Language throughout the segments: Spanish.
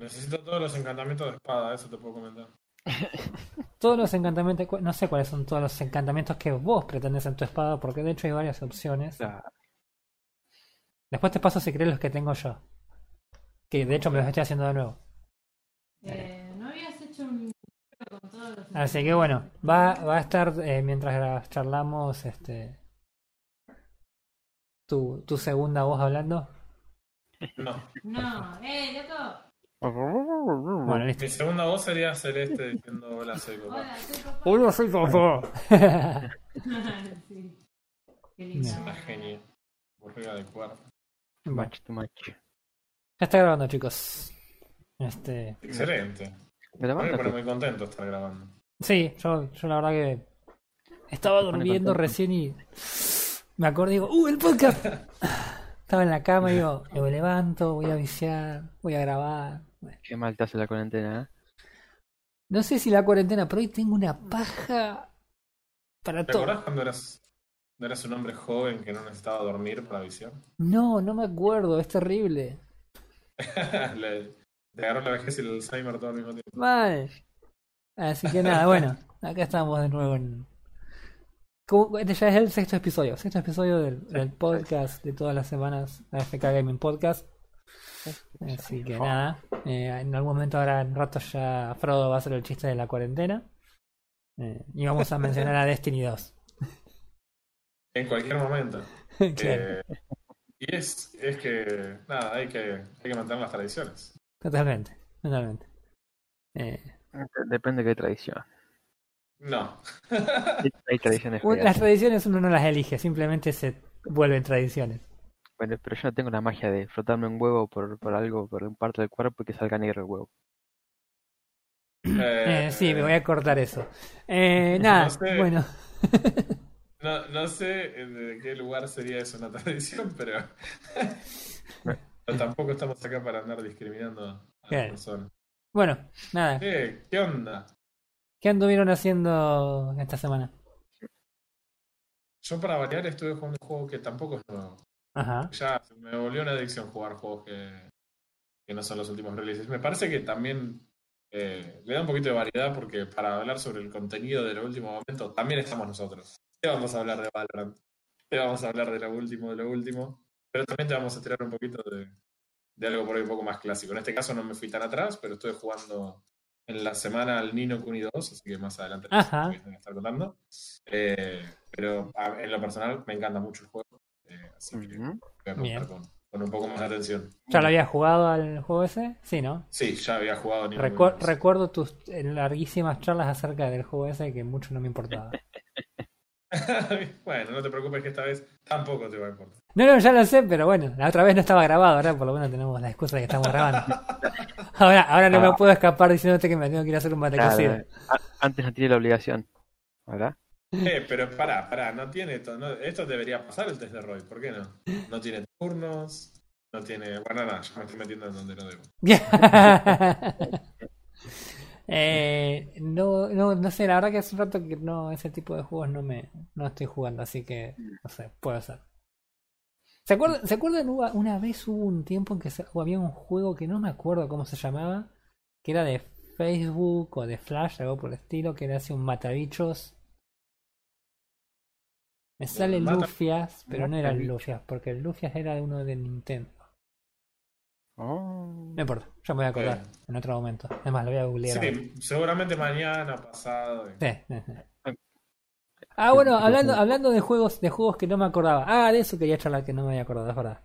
Necesito todos los encantamientos de espada, eso te puedo comentar. Todos los encantamientos, no sé cuáles son todos los encantamientos que vos pretendes en tu espada, porque de hecho hay varias opciones. Claro. Después te paso si querés los que tengo yo. Que de hecho me los estoy haciendo de nuevo. Eh, ¿No habías hecho un con todos los Así que bueno, va, va a estar eh, mientras charlamos este tu, tu segunda voz hablando. No. No, eh, loco. Bueno, listo. Mi segunda voz sería Celeste diciendo hola, soy papá. Hola, soy papá. Hola, soy papá. sí. Qué linda. Una genia. Borrega de cuarto. Much too much. ya está grabando, chicos. Este, Excelente. Pone que- muy contento estar grabando. sí, yo, yo la verdad que estaba durmiendo recién y me acordé y digo, ¡uh, el podcast! Estaba en la cama y digo, me levanto, voy a viciar, voy a grabar. Bueno, Qué mal te hace la cuarentena, ¿eh? no sé si la cuarentena, pero hoy tengo una paja para ¿Te todo. acordás cuando eras, cuando eras un hombre joven que no necesitaba dormir para visión? No, no me acuerdo, es terrible. Le- te agarró la vejez y el Alzheimer todo al mismo tiempo. Mal. Así que nada, bueno, acá estamos de nuevo en. Este ya es el sexto episodio, sexto episodio del, del podcast de todas las semanas, AFK Gaming Podcast. Así que nada, eh, en algún momento ahora en rato ya Frodo va a hacer el chiste de la cuarentena. Eh, y vamos a mencionar a Destiny 2. En cualquier momento. claro. Eh, y es, es que, nada, hay que, hay que mantener las tradiciones. Totalmente, totalmente. Eh, Depende de qué tradición. No. Hay, tradiciones las tradiciones uno no las elige, simplemente se vuelven tradiciones. Bueno, pero yo no tengo la magia de frotarme un huevo por, por algo, por un parte del cuerpo y que salga negro el huevo. Eh, sí, me voy a cortar eso. Eh, nada, No sé. bueno. No, no sé de qué lugar sería eso una tradición, pero, pero tampoco estamos acá para andar discriminando a las personas. Bueno, nada. Eh, ¿Qué onda? ¿Qué anduvieron haciendo esta semana? Yo para variar estuve jugando un juego que tampoco es nuevo. Ajá. Ya me volvió una adicción jugar juegos que, que no son los últimos releases. Me parece que también eh, le da un poquito de variedad porque para hablar sobre el contenido de lo último momento también estamos nosotros. Te vamos a hablar de Valorant, te vamos a hablar de lo último, de lo último, pero también te vamos a tirar un poquito de, de algo por ahí un poco más clásico. En este caso no me fui tan atrás, pero estuve jugando en la semana al Nino Kuni 2, así que más adelante les voy a estar contando. Eh, pero a- en lo personal me encanta mucho el juego, eh, así que Ujú. voy a Bien. contar con, con un poco más de atención. ¿Ya lo habías jugado al juego ese? Sí, ¿no? Sí, ya había jugado Nino Recu- 2. recuerdo tus eh, larguísimas charlas acerca del juego ese que mucho no me importaba. bueno, no te preocupes que esta vez tampoco te va a importar. No, no, ya lo sé, pero bueno, la otra vez no estaba grabado, ahora por lo menos tenemos la excusa de que estamos grabando. Ahora, ahora no me Ah. puedo escapar diciéndote que me tengo que ir a hacer un mate Claro, cocido. a- antes no tiene la obligación. ¿Verdad? Eh, pero pará, pará, no tiene to- no- esto debería pasar el test de Roy, ¿por qué no? No tiene turnos, no tiene. Bueno, nada, yo me estoy metiendo en donde no debo. Eh, no, no, no sé, la verdad que hace un rato que no, ese tipo de juegos no me, no estoy jugando, así que, no sé, puede ser. ¿Se acuerdan, una vez hubo un tiempo en que se- había un juego que no me acuerdo cómo se llamaba, que era de Facebook o de Flash, algo por el estilo, que era así un matabichos. Me sale mata- Lufias, pero no era el. Lufias, porque el Lufias era de uno de Nintendo. Oh. No importa, ya me voy a acordar Eh. en otro momento. Es más, lo voy a googlear. Sí, seguramente mañana, pasado. Sí, sí, sí. Ah, bueno, Sí, hablando, hablando de juegos, de juegos que no me acordaba. Ah, de eso quería charlar que no me había acordado, es verdad.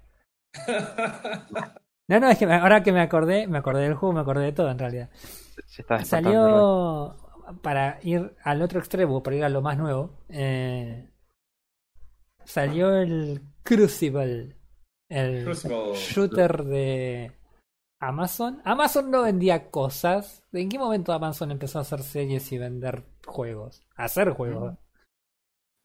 No, no, es que ahora que me acordé, me acordé del juego, me acordé de todo en realidad. Se. Salió para ir al otro extremo, para ir a lo más nuevo. eh, salió el Crucible, el Crucible. shooter de Amazon. Amazon no vendía cosas. ¿En qué momento Amazon empezó a hacer series y vender juegos? A hacer juegos.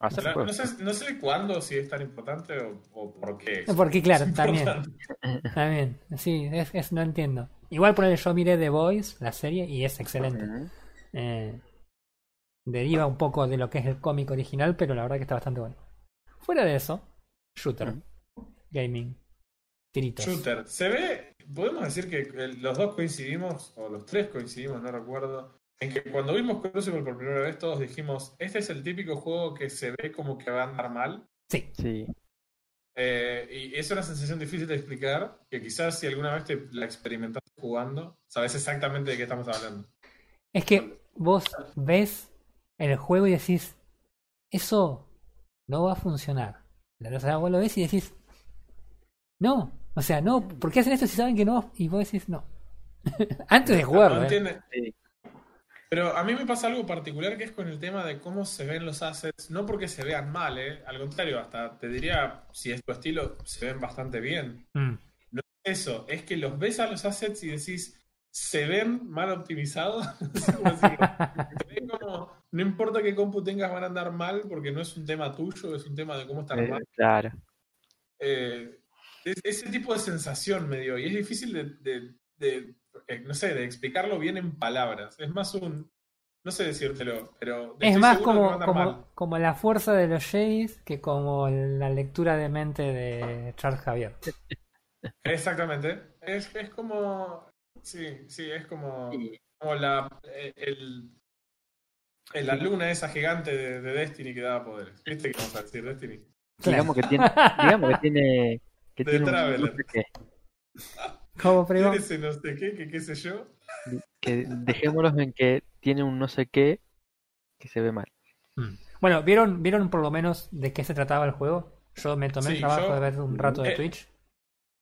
Hacer No, juegos. no sé, no sé cuándo, si es tan importante o, o por qué. Porque claro, Es también, importante. también, sí, es, es- no entiendo. Igual por yo miré The Voice, la serie, y es excelente. Eh, deriva un poco de lo que es el cómic original, pero la verdad que está bastante bueno. Fuera de eso, shooter, gaming, tiritos. Shooter. Se ve, podemos decir que los dos coincidimos, o los tres coincidimos, no recuerdo, en que cuando vimos Crucible por primera vez todos dijimos, este es el típico juego que se ve como que va a andar mal. Sí. Sí. Eh, y es una sensación difícil de explicar, que quizás si alguna vez te la experimentaste jugando, sabes exactamente de qué estamos hablando. Es que vos ves el juego y decís, eso no va a funcionar. O sea, vos lo ves y decís, no, o sea, no, ¿por qué hacen esto si saben que no? Y vos decís, no. Antes de jugarlo, No ¿eh? Pero a mí me pasa algo particular que es con el tema de cómo se ven los assets, no porque se vean mal, ¿eh? al contrario, hasta te diría, si es tu estilo, se ven bastante bien. Mm. Eso, es que los ves a los assets y decís, se ven mal optimizados. No. Se ven como, no importa qué compu tengas, van a andar mal porque no es un tema tuyo, es un tema de cómo están Eh, armados. claro. Eh, es- ese tipo de sensación me dio y es difícil de, de- de, eh, no sé, de explicarlo bien en palabras. Es más un, no sé decírtelo, pero Es más como, andar como, mal. como la fuerza de los Jays que como la lectura de mente de Charles Javier. Exactamente. Es, es como, sí, sí, es como, como la, eh, el, la luna esa gigante de, de Destiny que daba poderes. ¿Viste qué vamos a decir Destiny? digamos que tiene, digamos que tiene, que De tiene Traveler. Tiene ese no sé qué, que qué sé yo. que dejémoslos en que tiene un no sé qué que se ve mal. Mm. Bueno, ¿vieron, ¿vieron por lo menos de qué se trataba el juego? Yo me tomé el trabajo yo- de ver un rato de eh, Twitch.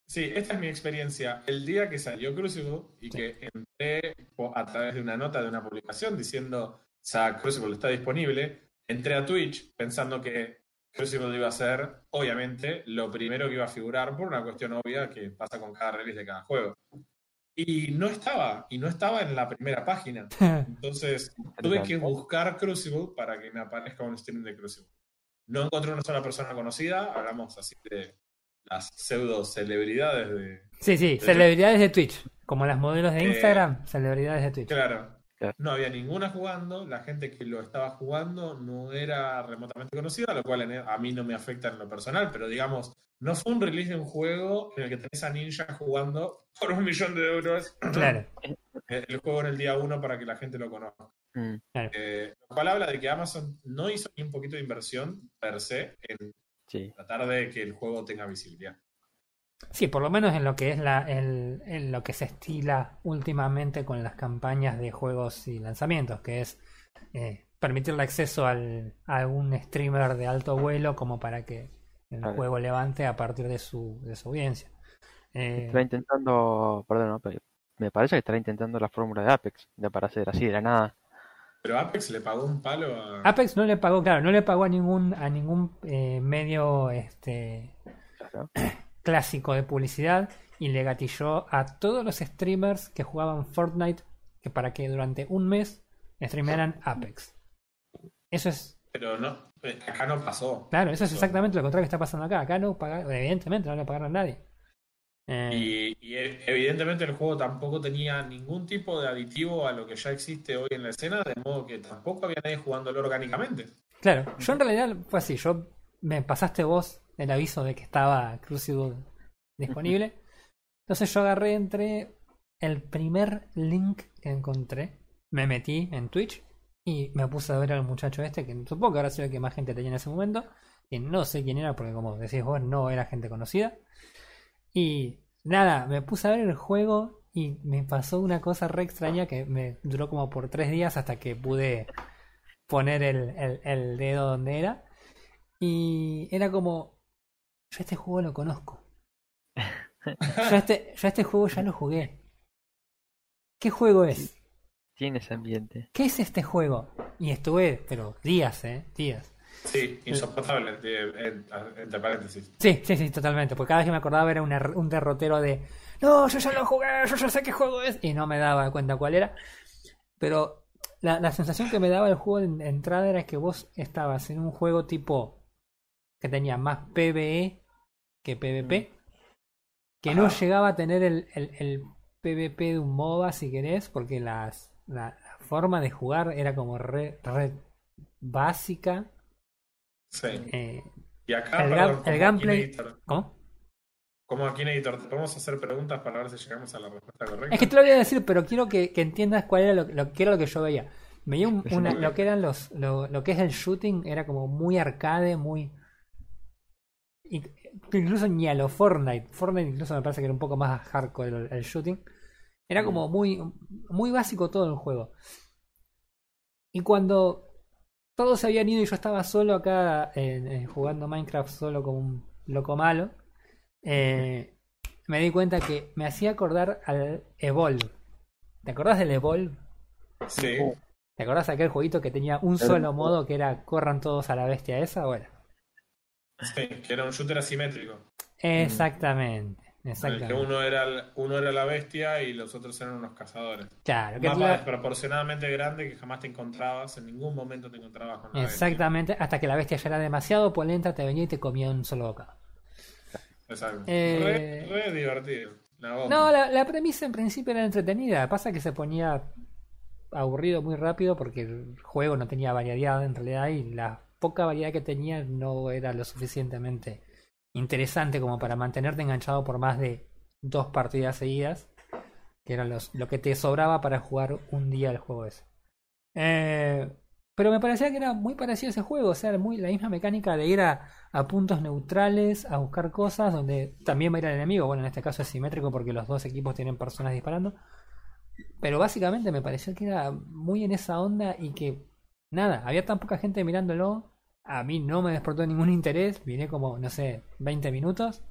Sí, esta es mi experiencia. El día que salió Crucible y que entré a través de una nota de una publicación diciendo, ya Crucible está disponible, entré a Twitch pensando que Crucible iba a ser, obviamente, lo primero que iba a figurar por una cuestión obvia que pasa con cada release de cada juego. Y no estaba, y no estaba en la primera página. Entonces tuve que buscar Crucible para que me aparezca un stream de Crucible. No encontré una sola persona conocida, hablamos así de las pseudo celebridades de. Sí, sí, de- celebridades de Twitch. Como las modelos de Eh, Instagram, celebridades de Twitch. Claro. Claro. No había ninguna jugando, la gente que lo estaba jugando no era remotamente conocida, lo cual en- a mí no me afecta en lo personal, pero digamos, no fue un release de un juego en el que tenés a Ninja jugando por un millón de euros Claro. el el juego en el día uno para que la gente lo conozca. Mm, Eh, lo cual habla de que Amazon no hizo ni un poquito de inversión per se en sí. tratar de que el juego tenga visibilidad. Sí, por lo menos en lo que es la, el- en lo que se estila últimamente con las campañas de juegos y lanzamientos, que es eh, permitirle acceso al, a algún streamer de alto vuelo como para que el juego levante a partir de su, de su audiencia. Eh, Estará intentando, perdón, no, pero me parece que estará intentando la fórmula de Apex, de para hacer así de la nada. Pero Apex le pagó un palo a. Apex no le pagó, claro, no le pagó a ningún, a ningún eh, medio este, Claro. clásico de publicidad y le gatilló a todos los streamers que jugaban Fortnite que para que durante un mes streamearan Apex. Eso es, Pero no, eh, acá no pasó. claro, eso es exactamente lo contrario que está pasando acá. Acá no pagaron, evidentemente no le pagaron a nadie. Eh, Y, y e- evidentemente el juego tampoco tenía ningún tipo de aditivo a lo que ya existe hoy en la escena, de modo que tampoco había nadie jugándolo orgánicamente. Claro, yo en realidad fue así, yo me pasaste vos el aviso de que estaba Crucible disponible. Entonces yo agarré entre el primer link que encontré, me metí en Twitch y me puse a ver al muchacho este, que supongo que ahora sido el que más gente tenía en ese momento, y no sé quién era porque como decís vos, no era gente conocida. Y nada, me puse a ver el juego y me pasó una cosa re extraña que me duró como por tres días hasta que pude poner el, el- el dedo donde era. Y era como, yo este juego lo conozco. Yo este, yo este juego ya lo jugué. ¿Qué juego es? Tiene ese ambiente. ¿Qué es este juego? Y estuve, pero días, ¿eh? Días. Sí, insoportable, de- en- entre paréntesis. Sí, sí, sí, totalmente. Porque cada vez que me acordaba era un, er- un derrotero de, no, yo ya lo jugué, yo ya sé qué juego es. Y no me daba cuenta cuál era. Pero la, la sensación que me daba el juego en entrada era que vos estabas en un juego tipo que tenía más PvE que PvP. Que no llegaba a tener el, el, el PvP de un MOBA, si querés, porque las, la, la forma de jugar era como re, re básica. Sí. Eh, Y acá, El perdón, el gameplay- ¿Cómo? Como aquí en editor, ¿te podemos hacer preguntas para ver si llegamos a la respuesta correcta? Es que te lo voy a decir, pero quiero que, que entiendas cuál era lo, lo que era lo que yo veía. Veía un- una- lo que eran los, lo, lo que es el shooting, era como muy arcade, muy. y- Incluso ni a lo Fortnite. Fortnite incluso me parece que era un poco más hardcore el, el shooting. Era como muy, muy básico todo el juego. Y cuando todos se habían ido y yo estaba solo acá en- en jugando Minecraft solo como un loco malo, eh, me di cuenta que me hacía acordar al Evolve. ¿Te acordás del Evolve? Sí. ¿Te acordás de aquel jueguito que tenía un solo modo que era corran todos a la bestia esa? Bueno, Sí, que era un shooter asimétrico. exactamente. En el que Exactamente. uno era, uno era la bestia y los otros eran unos cazadores. Claro, que Un mapa la- desproporcionadamente grande que jamás te encontrabas, en ningún momento te encontrabas con la bestia. exactamente, hasta que la bestia ya era demasiado polenta, te venía y te comía un solo bocado. Exacto. Eh, Re, re divertido. La. No, la, la premisa en principio era entretenida. Pasa que se ponía aburrido muy rápido porque el juego no tenía variedad en realidad y la poca variedad que tenía no era lo suficientemente interesante como para mantenerte enganchado por más de dos partidas seguidas, que era los, lo que te sobraba para jugar un día el juego ese. Eh, pero me parecía que era muy parecido ese juego, o sea, muy la misma mecánica de ir a, a puntos neutrales, a buscar cosas, donde también va a ir el enemigo. Bueno, en este caso es simétrico porque los dos equipos tienen personas disparando. Pero básicamente me pareció que era muy en esa onda y que, nada, había tan poca gente mirándolo. A mí no me despertó ningún interés. Vine como, no sé, 20 minutos.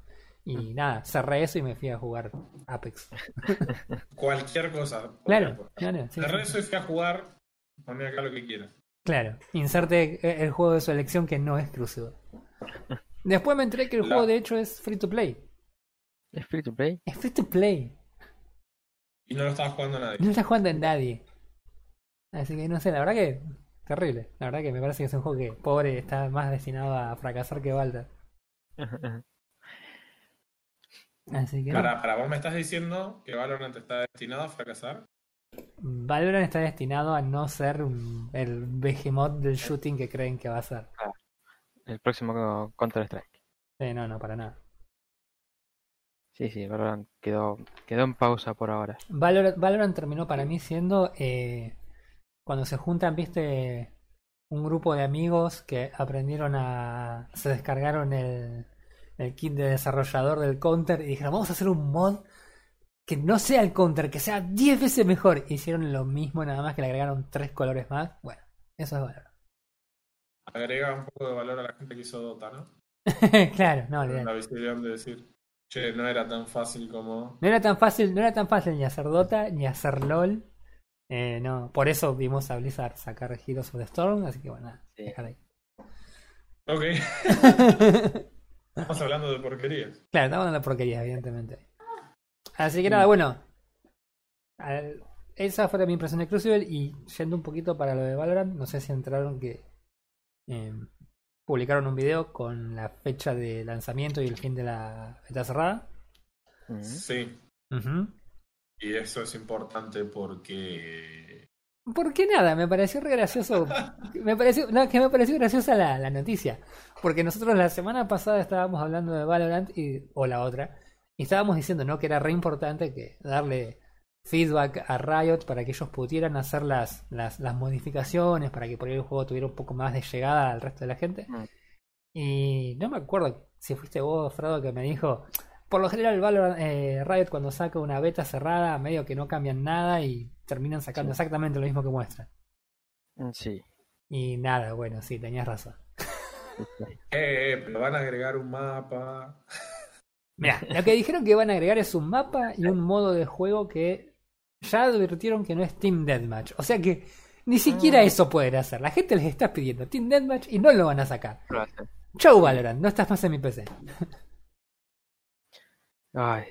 Y nada, cerré eso y me fui a jugar Apex. Cualquier cosa. Claro, claro, sí, De sí. resto es que a jugar, poné acá lo que quieras. Claro, inserte eh, el juego de su elección que no es Crucible. Después me enteré que el La- juego de hecho es free to play. ¿Es free to play? Es free to play. Y no lo estaba jugando nadie. No está jugando en nadie. Así que no sé, la verdad que terrible. La verdad que me parece que es un juego que pobre está más destinado a fracasar que Balda. Así que. Para, para vos me estás diciendo que Valorant está destinado a fracasar. Valorant está destinado a no ser el behemoth del shooting que creen que va a ser. El próximo Counter Strike. Sí, no, no, para nada. Sí, sí, Valorant quedó, quedó en pausa por ahora. Valorant, Valorant terminó para mí siendo eh, cuando se juntan, viste, un grupo de amigos que aprendieron a. se descargaron el, el kit de desarrollador del counter y dijeron, vamos a hacer un mod que no sea el counter, que sea 10 veces mejor. Hicieron lo mismo, nada más que le agregaron tres colores más. Bueno, eso es Valorant. Agrega un poco de valor a la gente que hizo Dota, ¿no? claro, no, olvidate. La visibilidad de decir, che, no era tan fácil como. No era tan fácil, no era tan fácil ni hacer Dota, ni hacer LOL. Eh, no, por eso vimos a Blizzard sacar Heroes of the Storm, así que bueno, Sí. déjala ahí. Ok, estamos hablando de porquerías. Claro, estamos hablando de porquería, evidentemente. Así que nada, bueno. al- esa fue mi impresión de Crucible y yendo un poquito para lo de Valorant, no sé si entraron que eh, publicaron un video con la fecha de lanzamiento y el fin de la beta cerrada. Mm. Sí, Ujú. Y eso es importante porque. Porque nada, me pareció re gracioso. Me pareció, no, que me pareció graciosa la, la noticia. Porque nosotros la semana pasada estábamos hablando de Valorant y, o la otra. Y estábamos diciendo, ¿no? Que era re importante que darle feedback a Riot para que ellos pudieran hacer las, las, las modificaciones, para que por ahí el juego tuviera un poco más de llegada al resto de la gente. Mm. Y no me acuerdo si fuiste vos, Fredo, que me dijo. Por lo general, Valorant, eh, Riot cuando saca una beta cerrada, medio que no cambian nada y terminan sacando Sí. exactamente lo mismo que muestran. Mm, Sí. Y nada, bueno, sí, tenías razón. sí. Eh, pero van a agregar un mapa. Mira, lo que dijeron que van a agregar es un mapa y un modo de juego que ya advirtieron que no es Team Deathmatch. O sea que ni siquiera Ah. eso pueden hacer. La gente les está pidiendo Team Deathmatch y no lo van a sacar. Hace. Chau Valorant, no estás más en mi PC. Ay,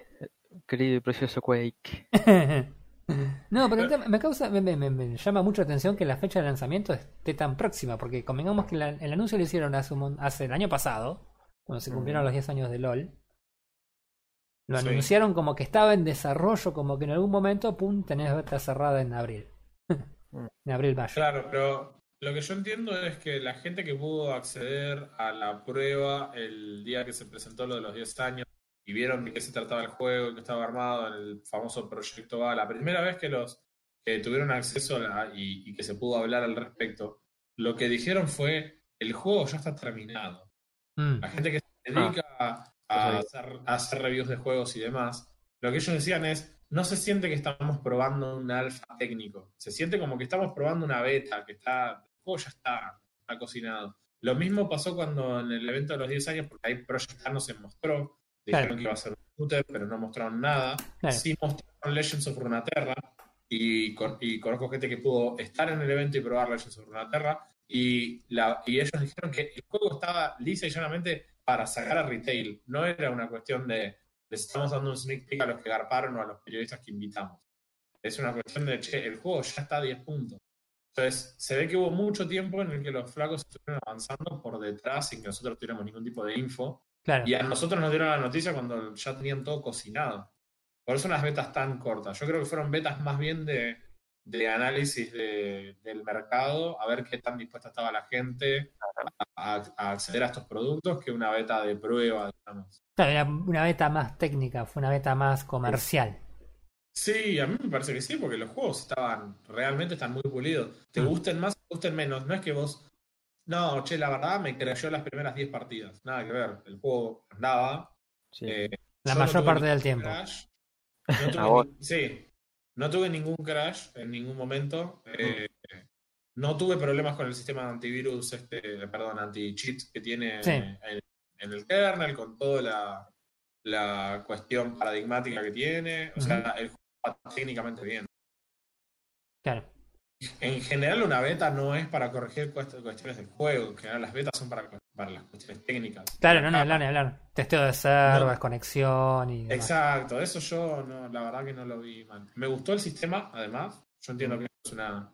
querido y precioso Quake. no, pero el tema- me causa, me, me- me- me llama mucho la atención que la fecha de lanzamiento esté tan próxima, porque convengamos que la- el anuncio lo hicieron hace, un hace el año pasado, cuando se cumplieron Mm. los 10 años de LOL. Lo Sí. anunciaron como que estaba en desarrollo, como que en algún momento, pum, tenés beta cerrada en abril. En abril, mayo. Claro, pero lo que yo entiendo es que la gente que pudo acceder a la prueba el día que se presentó lo de los 10 años y vieron de qué se trataba el juego, que estaba armado el famoso proyecto A, la primera vez que los que tuvieron acceso a la- y, y que se pudo hablar al respecto, lo que dijeron fue, el juego ya está terminado. Mm, La gente que se dedica a, a no hacer, a hacer reviews de juegos y demás, lo que ellos decían es, no se siente que estamos probando un alfa técnico, se siente como que estamos probando una beta, que está, el juego ya está, está cocinado. Lo mismo pasó cuando en el evento de los 10 años, porque ahí Project A no se mostró, dijeron Claro. que iba a ser un shooter, pero no mostraron nada. claro. Sí mostraron Legends of Runeterra y, y conozco gente que pudo estar en el evento y probar Legends of Runeterra y, la, y ellos dijeron que el juego estaba lisa y llanamente para sacar a retail. No era una cuestión de les estamos dando un sneak peek a los que garparon o a los periodistas que invitamos. Es una cuestión de, che, el juego ya está a 10 puntos. Entonces, se ve que hubo mucho tiempo en el que los flacos estuvieron avanzando por detrás sin que nosotros tuviéramos ningún tipo de info. Claro. Y a nosotros nos dieron la noticia cuando ya tenían todo cocinado. Por eso las betas tan cortas. Yo creo que fueron betas más bien de, de análisis de- del mercado, a ver qué tan dispuesta estaba la gente a, acceder a estos productos que una beta de prueba, digamos. Claro, era una beta más técnica, fue una beta más comercial. Sí, a mí me parece que sí, porque los juegos estaban, realmente están muy pulidos. Te Mm. gusten más, te gusten menos. No es que vos, no, che, la verdad me creyó las primeras 10 partidas. Nada que ver. El juego andaba, Sí. eh, La mayor parte del tiempo. crash. No tuve ni- sí, no tuve ningún crash en ningún momento. Eh, no tuve problemas con el sistema de antivirus, este, perdón, anti-cheat que tiene Sí. en, en el kernel, con toda la, la cuestión paradigmática que tiene. O sea, el juego va técnicamente bien. Claro. En general, una beta no es para corregir cuest- cuestiones del juego. En general, las betas son para, para las cuestiones técnicas. Claro, no, ni Ah, hablar, ni hablar. Testeo de servers, No. conexión y demás. Exacto, eso yo no, la verdad que no lo vi mal. Me gustó el sistema, además. Yo entiendo que es una,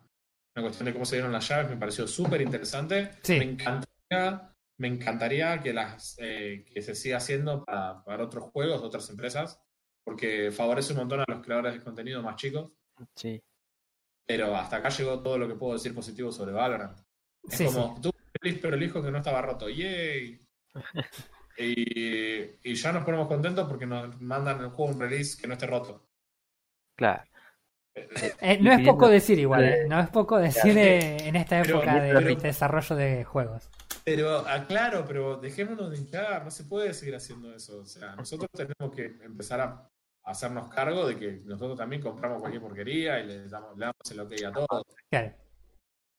una cuestión de cómo se dieron las llaves, me pareció súper interesante. Sí. Me encantaría, me encantaría que las eh, que se siga haciendo para, para otros juegos, de otras empresas, porque favorece un montón a los creadores de contenido más chicos. Sí. Pero hasta acá llegó todo lo que puedo decir positivo sobre Valorant. Es Sí, como, tú feliz, pero el hijo que no estaba roto. ¡Yay! y, y ya nos ponemos contentos porque nos mandan el juego un release que no esté roto. Claro. Eh, no es poco decir igual, eh. no es poco decir eh, en esta Pero- época de pero- desarrollo de juegos. Pero, ah, claro, pero dejémonos de hinchar, no se puede seguir haciendo eso. O sea, nosotros tenemos que empezar a hacernos cargo de que nosotros también compramos cualquier porquería y le damos, le damos el ok a todo. Claro.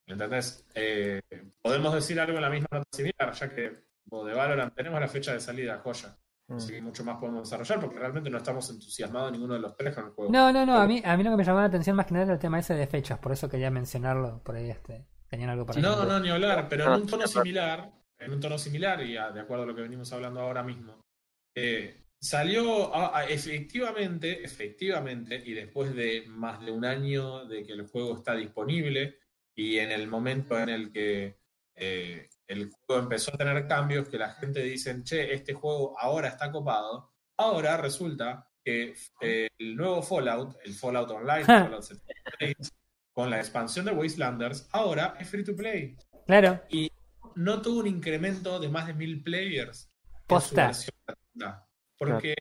¿Entendés? Eh, podemos decir algo en la misma nota similar, ya que de Valorant tenemos la fecha de salida, joya. Mm. Así que mucho más podemos desarrollar porque realmente no estamos entusiasmados ninguno de los tres con el juego. No, no, no, a mí, a mí lo que me llamó la atención más que nada era el tema ese de fechas, por eso quería mencionarlo, por ahí este, tenían algo para No, no, ni hablar, pero en un tono similar, en un tono similar, y a- de acuerdo a lo que venimos hablando ahora mismo, eh, salió a- a- efectivamente, efectivamente, y después de más de un año de que el juego está disponible, y en el momento en el que eh, el juego empezó a tener cambios, que la gente dice, che, este juego ahora está copado, ahora resulta que eh, el nuevo Fallout, el Fallout Online, Fallout 76, con la expansión de Wastelanders, ahora es free to play. Claro, no tuvo un incremento de más de mil players Posta. Porque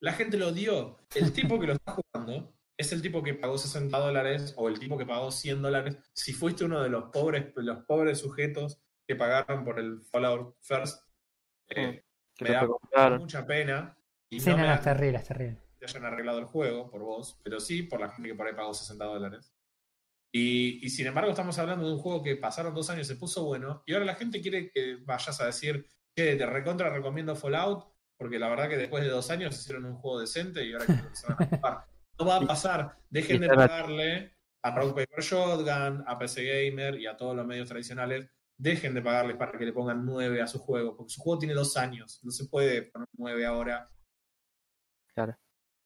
la gente lo dio. El tipo que lo está jugando es el tipo que pagó 60 dólares o el tipo que pagó 100 dólares. Si fuiste uno de los pobres, los pobres sujetos que pagaron por el Fallout First, eh, Que me da mucha pena. Y sí, no no, me no, da- terrible, es terrible. te hayan arreglado el juego por vos, pero sí por la gente que por ahí pagó 60 dólares. Y, y sin embargo estamos hablando de un juego que pasaron dos años, se puso bueno, y ahora la gente quiere que vayas a decir que te recontra recomiendo Fallout, porque la verdad que después de dos años hicieron un juego decente y ahora que se van a jugar. No va a pasar, dejen de pagarle a Rock Paper Shotgun, a PC Gamer y a todos los medios tradicionales, dejen de pagarles para que le pongan 9 a su juego, porque su juego tiene dos años, no se puede poner 9 ahora. Claro.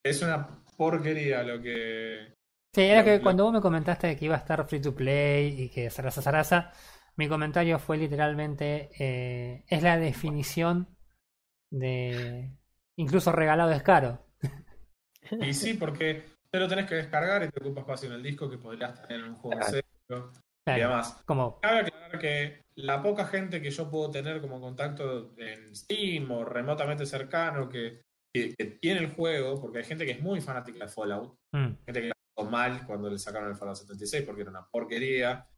Es una porquería lo que. Sí, era que cuando vos me comentaste que iba a estar free to play y que Sarasa Sarasa, mi comentario fue literalmente, eh, es la definición de incluso regalado es caro. Y sí, porque te lo tenés que descargar y te ocupa espacio en el disco que podrías tener en un juego Claro. serio y demás. como, Cabe aclarar que la poca gente que yo puedo tener como contacto en Steam o remotamente cercano que que, que tiene el juego, porque hay gente que es muy fanática de Fallout, Mm, gente que la pasó mal cuando le sacaron el Fallout 76 porque era una porquería.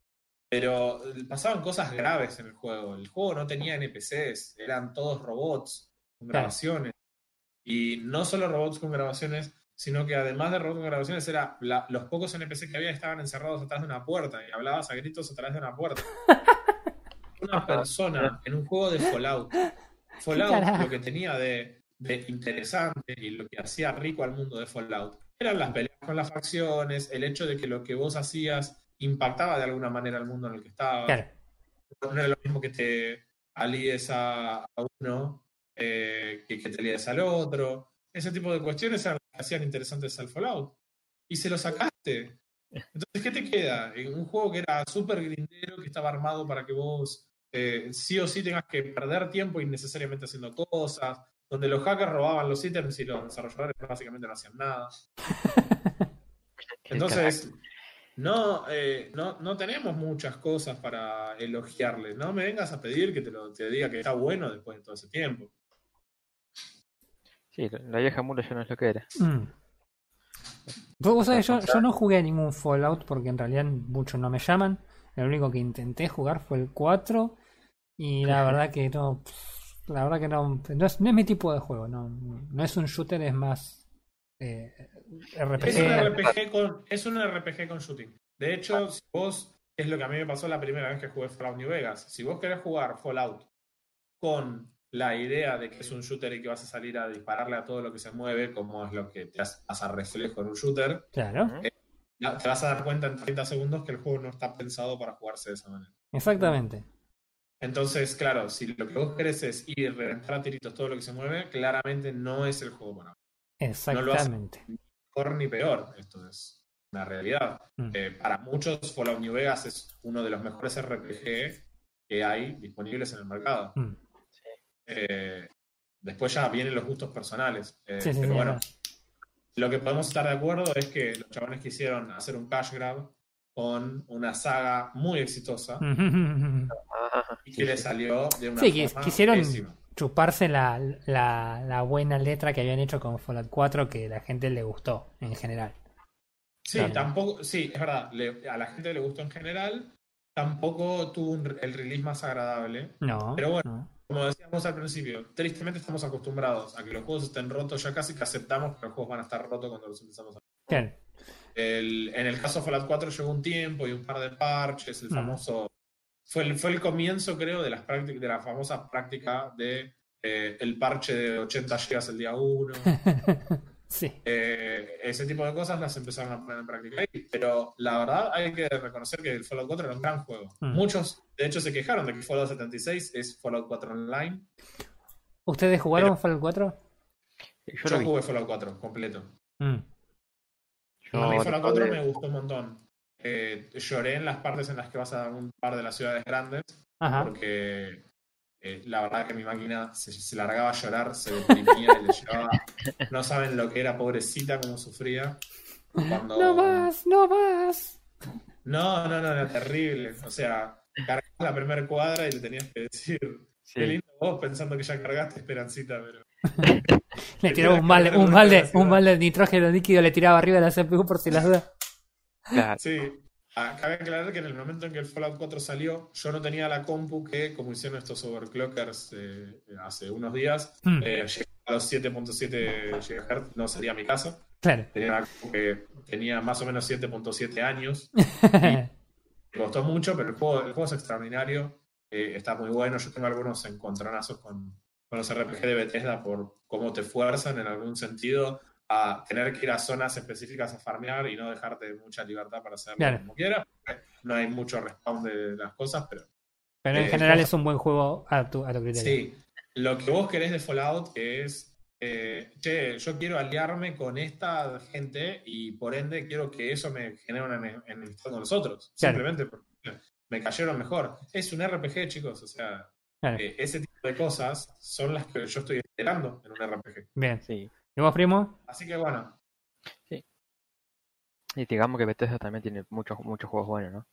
Pero pasaban cosas graves en el juego. El juego no tenía NPCs, eran todos robots con grabaciones. Y no solo robots con grabaciones, sino que además de robots con grabaciones, era la- los pocos NPC que había estaban encerrados atrás de una puerta y hablabas a gritos a través de una puerta. Una persona en un juego de Fallout. Fallout lo que tenía de, de interesante y lo que hacía rico al mundo de Fallout eran las peleas con las facciones, el hecho de que lo que vos hacías impactaba de alguna manera al mundo en el que estabas. claro. No era lo mismo que te alíes a, a uno eh, que, que te alíes al otro. Ese tipo de cuestiones hacían interesantes al Fallout. Y se lo sacaste. Entonces, ¿qué te queda? En un juego que era súper grindero, que estaba armado para que vos eh, sí o sí tengas que perder tiempo innecesariamente haciendo cosas, donde los hackers robaban los ítems y los desarrolladores básicamente no hacían nada. Entonces, no, eh, no, no tenemos muchas cosas para elogiarle. No me vengas a pedir que te, lo, te diga que está bueno después de todo ese tiempo. Sí, la- vieja mula ya no es lo que era. Mm. Vos- vos sabés, yo, yo no jugué a ningún Fallout porque en realidad muchos no me llaman. El único que intenté jugar fue el 4 y la verdad que no, la verdad que no, no es, no es mi tipo de juego, no, no es un shooter, es más eh, RPG. Es un RPG con, es un RPG con shooting. De hecho, si vos, es lo que a mí me pasó la primera vez que jugué Fallout New Vegas, si vos querés jugar Fallout con la idea de que es un shooter y que vas a salir a dispararle a todo lo que se mueve, como es lo que te hace pasa reflejo en un shooter, Claro, ya te vas a dar cuenta en 30 segundos que el juego no está pensado para jugarse de esa manera. exactamente. Entonces, claro, si lo que vos querés es ir y reventar a tiritos todo lo que se mueve, claramente no es el juego para vos. Exactamente. mejor ni peor. Esto es una realidad. Mm. Eh, para muchos, Fallout New Vegas es uno de los mejores RPG que hay disponibles en el mercado. Mm. Eh, después ya vienen los gustos personales. Eh, Sí, sí, pero sí, bueno, no. lo que podemos estar de acuerdo es que los chabones quisieron hacer un cash grab con una saga muy exitosa y que le salió de una Sí, forma quisieron pésima. chuparse la, la, la buena letra que habían hecho con Fallout 4 que la gente le gustó en general. Sí, Claro. tampoco, sí, es verdad, le- a la gente le gustó en general, tampoco tuvo un- el release más agradable. No. Pero bueno. no. Como decíamos al principio, tristemente estamos acostumbrados a que los juegos estén rotos, ya casi que aceptamos que los juegos van a estar rotos cuando los empezamos a el, En el caso de Fallout 4 llegó un tiempo y un par de parches, el Mm. famoso... Fue el, fue el comienzo, creo, de, las prácticas, de la famosa práctica de eh, el parche de 80 GB el día 1. sí. Eh, ese tipo de cosas las empezaron a poner en práctica ahí. Pero la verdad hay que reconocer que el Fallout 4 era un gran juego. Mm. Muchos, de hecho, se quejaron de que Fallout 76 es Fallout 4 Online. ¿Ustedes jugaron Fallout 4? yo Yo, jugué Fallout 4 completo. Mm. Yo a mí Fallout 4 de- me gustó un montón. Eh, lloré en las partes en las que vas a un par de las ciudades grandes Ajá. porque eh, la verdad que mi máquina se, se largaba a llorar, se deprimía y le llevaba... No saben lo que era, pobrecita, cómo sufría. Cuando... No más, no más. No, no, no, era terrible. O sea, cargabas la primera cuadra y le tenías que decir, Sí. qué lindo vos pensando que ya cargaste Esperancita, pero... Le tiraba un balde, un balde, un balde de nitrógeno líquido, le tiraba arriba de la CPU por si las dudas. Claro. Sí, cabe aclarar que en el momento en que el Fallout 4 salió, yo no tenía la compu que, como hicieron estos overclockers eh, hace unos días, Mm, eh, a los 7.7 GHz, no sería mi caso. claro. Tenía una compu que tenía más o menos 7.7 años. Me costó mucho, pero el juego, el juego es extraordinario. eh, está muy bueno. Yo tengo algunos encontronazos con, con los RPG de Bethesda por cómo te fuerzan en algún sentido a tener que ir a zonas específicas a farmear y no dejarte mucha libertad para hacerlo Claro. como quieras. porque No hay mucho respawn de las cosas, pero Pero en Eh, general es un buen juego a tu, a tu criterio. sí. Lo que vos querés de Fallout es, eh, che, yo quiero aliarme con esta gente y por ende quiero que eso me genere una ene- enemistad con los otros. Claro. Simplemente porque me cayeron mejor. Es un RPG, chicos, o sea, Claro. eh, ese tipo de cosas son las que yo estoy esperando en un RPG. Bien. Sí. ¿Y vos, primo? Así que bueno, Y digamos que Bethesda también tiene muchos muchos juegos buenos, ¿no?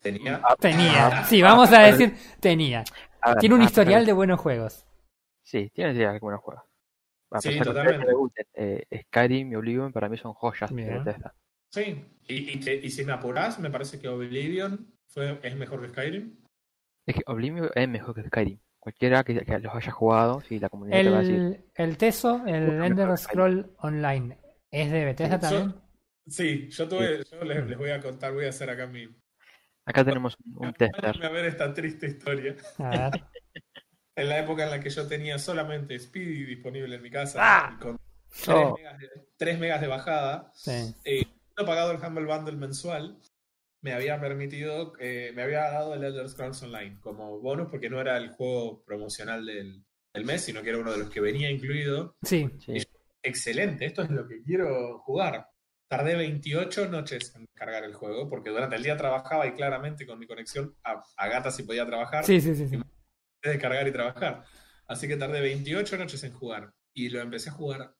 tenía... Tenía. Sí, vamos a decir tenía. A ver, Tiene un ah, historial de buenos juegos. Sí, tiene sí, algunos juegos. A Sí, pesar que totalmente. eh, Skyrim y Oblivion para mí son joyas de. Bethesda. Sí, y, y, y si me apurás, me parece que Oblivion fue, es mejor que Skyrim. Es que Oblivion es mejor que Skyrim. Cualquiera que, que los haya jugado, si la comunidad te va a decir. El, el Teso, el Ender. Scroll Online, ¿es de Bethesda Yo- también? Sí, yo tuve, yo les, les voy a contar, voy a hacer acá mi. Acá tenemos un, un tester. A ver esta triste historia. A ver. En la época en la que yo tenía solamente Speedy disponible en mi casa, Ah. y con 3, Oh. megas de, 3 megas de bajada, Sí. he pagado el Humble Bundle mensual, me había permitido, eh, me había dado el Elder Scrolls Online como bonus porque no era el juego promocional del, del mes, sino que era uno de los que venía incluido. Sí. Sí. Excelente, esto es lo que quiero jugar. Tardé 28 noches en cargar el juego porque durante el día trabajaba y claramente con mi conexión a, a gata si podía trabajar Sí, sí, sí, sí. de cargar y trabajar. Así que tardé 28 noches en jugar. Y lo empecé a jugar.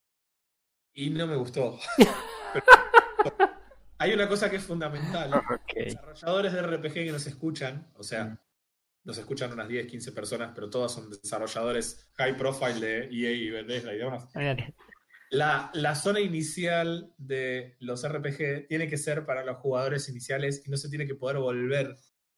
Y no me gustó. Hay una cosa que es fundamental. Desarrolladores de RPG que nos escuchan, o sea, Mm. nos escuchan unas 10, 15 personas, pero todas son desarrolladores high profile de EA y Bethesda y demás. La, la zona inicial de los RPG tiene que ser para los jugadores iniciales y no se tiene que poder volver.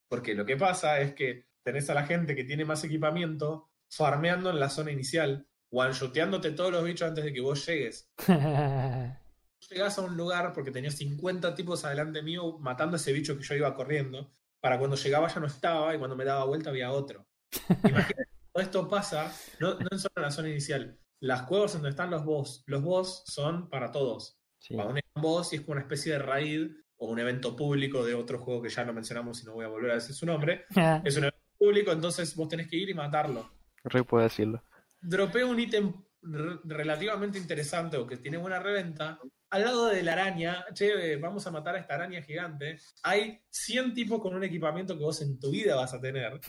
Porque lo que pasa es que tenés a la gente que tiene más equipamiento farmeando en la zona inicial, one-shoteándote todos los bichos antes de que vos llegues. Llegás a un lugar porque tenías 50 tipos adelante mío matando a ese bicho que yo iba corriendo. Para cuando llegaba ya no estaba y cuando me daba vuelta había otro. Imagínate, todo esto pasa, no, no solo en la zona inicial. Las cuevas donde están los boss, los boss son para todos. Sí. Cuando un boss y es como una especie de raid o un evento público de otro juego que ya no mencionamos y no voy a volver a decir su nombre. Es un evento público, entonces vos tenés que ir y matarlo. Rey puede decirlo. Dropeo un ítem re- relativamente interesante o que tiene buena reventa. Al lado de la araña, che, eh, vamos a matar a esta araña gigante. Hay 100 tipos con un equipamiento que vos en tu vida vas a tener.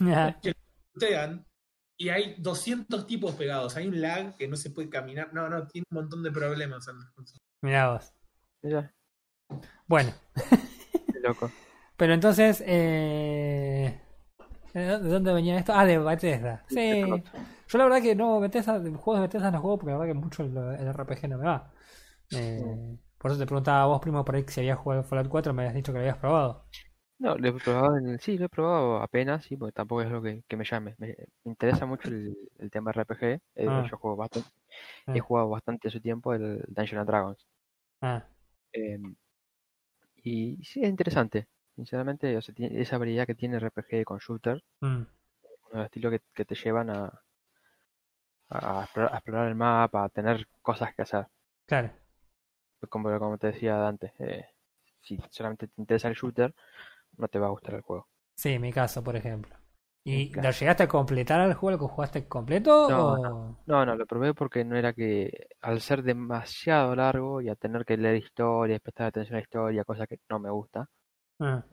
Lootean, y hay 200 tipos pegados. Hay un lag que no se puede caminar. No, no, tiene un montón de problemas. Mirá vos. Mira, Bueno, qué loco. pero entonces, eh... ¿de dó- de dónde venía esto? Ah, de Bethesda. Sí. Yo la verdad que no, Bethesda, juegos de Bethesda no juego porque la verdad que mucho el, el RPG no me va. Eh, por eso te preguntaba a vos, primo, por ahí si habías jugado Fallout 4, me habías dicho que lo habías probado. No, lo he probado en el... Sí, lo he probado apenas, sí, porque tampoco es lo que, que me llame. Me, me interesa mucho el, el tema RPG. eh, Ah. Yo juego bastante. Ah. He jugado bastante su tiempo el Dungeons and Dragons. Ah, Eh, y sí, es interesante. Sinceramente, o sea, tiene- esa variedad que tiene RPG con shooter, mm, uno de los estilos que, que te llevan a, a, explorar, a explorar el mapa, a tener cosas que hacer. claro. Como, como te decía antes, eh, si solamente te interesa el shooter, no te va a gustar el juego. Sí, en mi caso, por ejemplo. ¿Y Claro. lo llegaste a completar al juego? ¿Lo que jugaste completo? No, o... No, no, lo probé porque no era que al ser demasiado largo y a tener que leer historia, prestar atención a historia, cosa que no me gusta, Ah,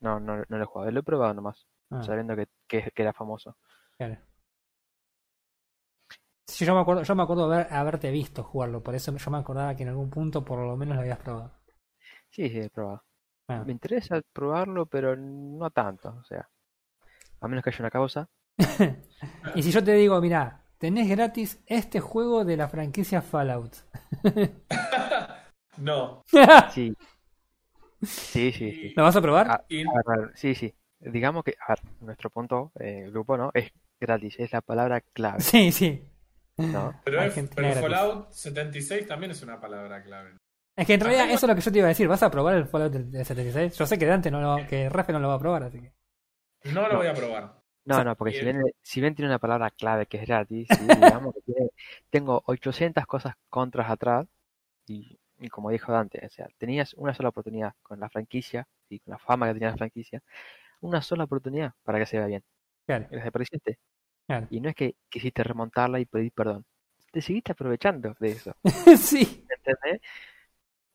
no, no, no lo he jugado. Lo he probado nomás, ah, sabiendo que, que, que era famoso. claro. Sí, yo me acuerdo, yo me acuerdo haber, haberte visto jugarlo, por eso yo me acordaba que en algún punto por lo menos lo habías probado. Sí, sí, he probado. Ah. Me interesa probarlo, pero no tanto, o sea, a menos que haya una causa. Y si yo te digo, mira, tenés gratis este juego de la franquicia Fallout. No. Sí. Sí, sí, sí. ¿Lo vas a probar? Ah, Y- A ver, a ver, sí, sí. Digamos que, a ver, nuestro punto, eh, grupo, ¿no? Es gratis, es la palabra clave, Sí, sí. ¿No? pero, es- pero. Fallout 76 también es una palabra clave. Es que en realidad eso es lo que yo te iba a decir. ¿Vas a probar el Fallout del, del 76? Yo sé que Dante no lo, que Rafe no lo va a probar, así que. No lo voy a probar. No, no, porque si Bien. bien, si bien tiene una palabra clave que es gratis, sí, digamos que tiene- tengo 800 cosas contras atrás y, y como dijo Dante, o sea, tenías una sola oportunidad con la franquicia y con la fama que tenía la franquicia, una sola oportunidad para que se vea bien. Claro, Y desperdiciaste. Claro. Y no es que quisiste remontarla y pedir perdón. Te seguiste aprovechando de eso. sí. ¿Entendés?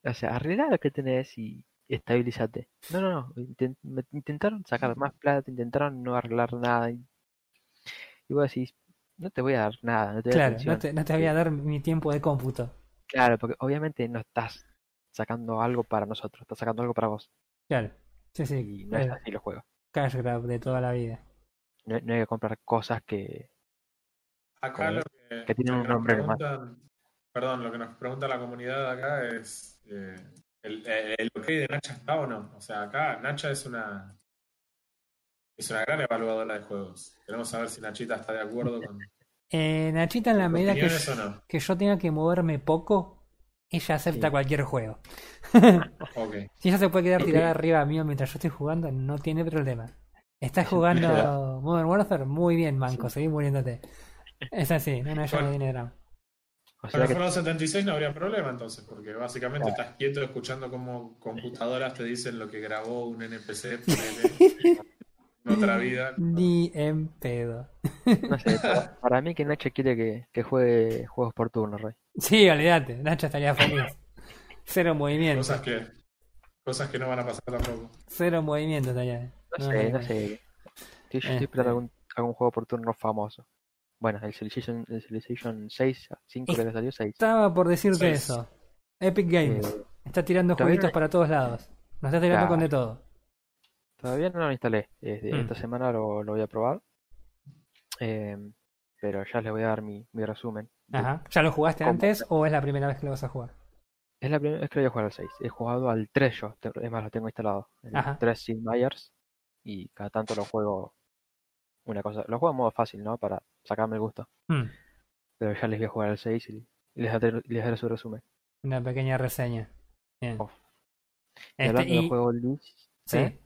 O sea, arregla lo que tenés y estabilízate. No, no, no. intentaron sacar más plata, intentaron no arreglar nada. Y, y vos decís, no te voy a dar nada, no te voy a Claro, no te, no te voy a dar mi tiempo de cómputo. Claro, porque obviamente no estás sacando algo para nosotros, estás sacando algo para vos. Claro. Sí, sí. Y no es eh, así los juegos. cash grab de toda la vida. No, no hay que comprar cosas que... Acá Como lo que, Que tiene lo un nos nombre más. preguntan- Perdón, lo que nos pregunta la comunidad acá es eh, el, eh, el ok de Nacha está o no. O sea, acá Nacha es una es una gran evaluadora de juegos. Queremos saber si Nachita está de acuerdo con Eh, Nachita, en la medida que no. que yo tenga que moverme poco, ella acepta Sí. cualquier juego. Ok. Si ella se puede quedar tirada arriba mío mientras yo estoy jugando, no tiene problema. ¿Estás jugando Modern Warfare? Muy bien, Manco, seguí muriéndote. Es así, no, no, ella no Bueno. tiene drama. O sea que Fallout 76 no habría problema entonces, porque básicamente Claro. estás quieto escuchando cómo computadoras te dicen lo que grabó un NPC en otra vida. Ni en pedo. no sé, para, para mí que Nacho quiere que, que juegue juegos por turno, Roy. Sí, olvídate, Nacho estaría feliz. Cero movimiento. Cosas que, cosas que no van a pasar tampoco. Cero movimiento estaría. No sé, no sé. Estoy, yo estoy Este. esperando algún, algún juego por turno famoso. Bueno, el Civilization, el Civilization 6, 5 que le salió 6. Estaba por decirte eso. Epic Games Eh, está tirando jueguitos no- para todos lados. Nos está tirando Claro. con de todo. todavía no lo instalé. Eh, Mm. Esta semana lo, lo voy a probar. Eh, pero ya les voy a dar mi, mi resumen. Ajá. ¿Ya lo jugaste ¿Cómo? antes o es la primera vez que lo vas a jugar? Es la primera vez que lo voy a jugar al 6. He jugado al 3 yo, es más, lo tengo instalado. El Ajá. 3 Sid Meier's. Y cada tanto lo juego una cosa. Lo juego en modo fácil, ¿no? Para sacarme el gusto. Hmm, Pero ya les voy a jugar al 6 y, les, daré, les daré su resumen. Una pequeña reseña. Bien. Oh. Este, hablando de juegos oldies, sí. ¿eh?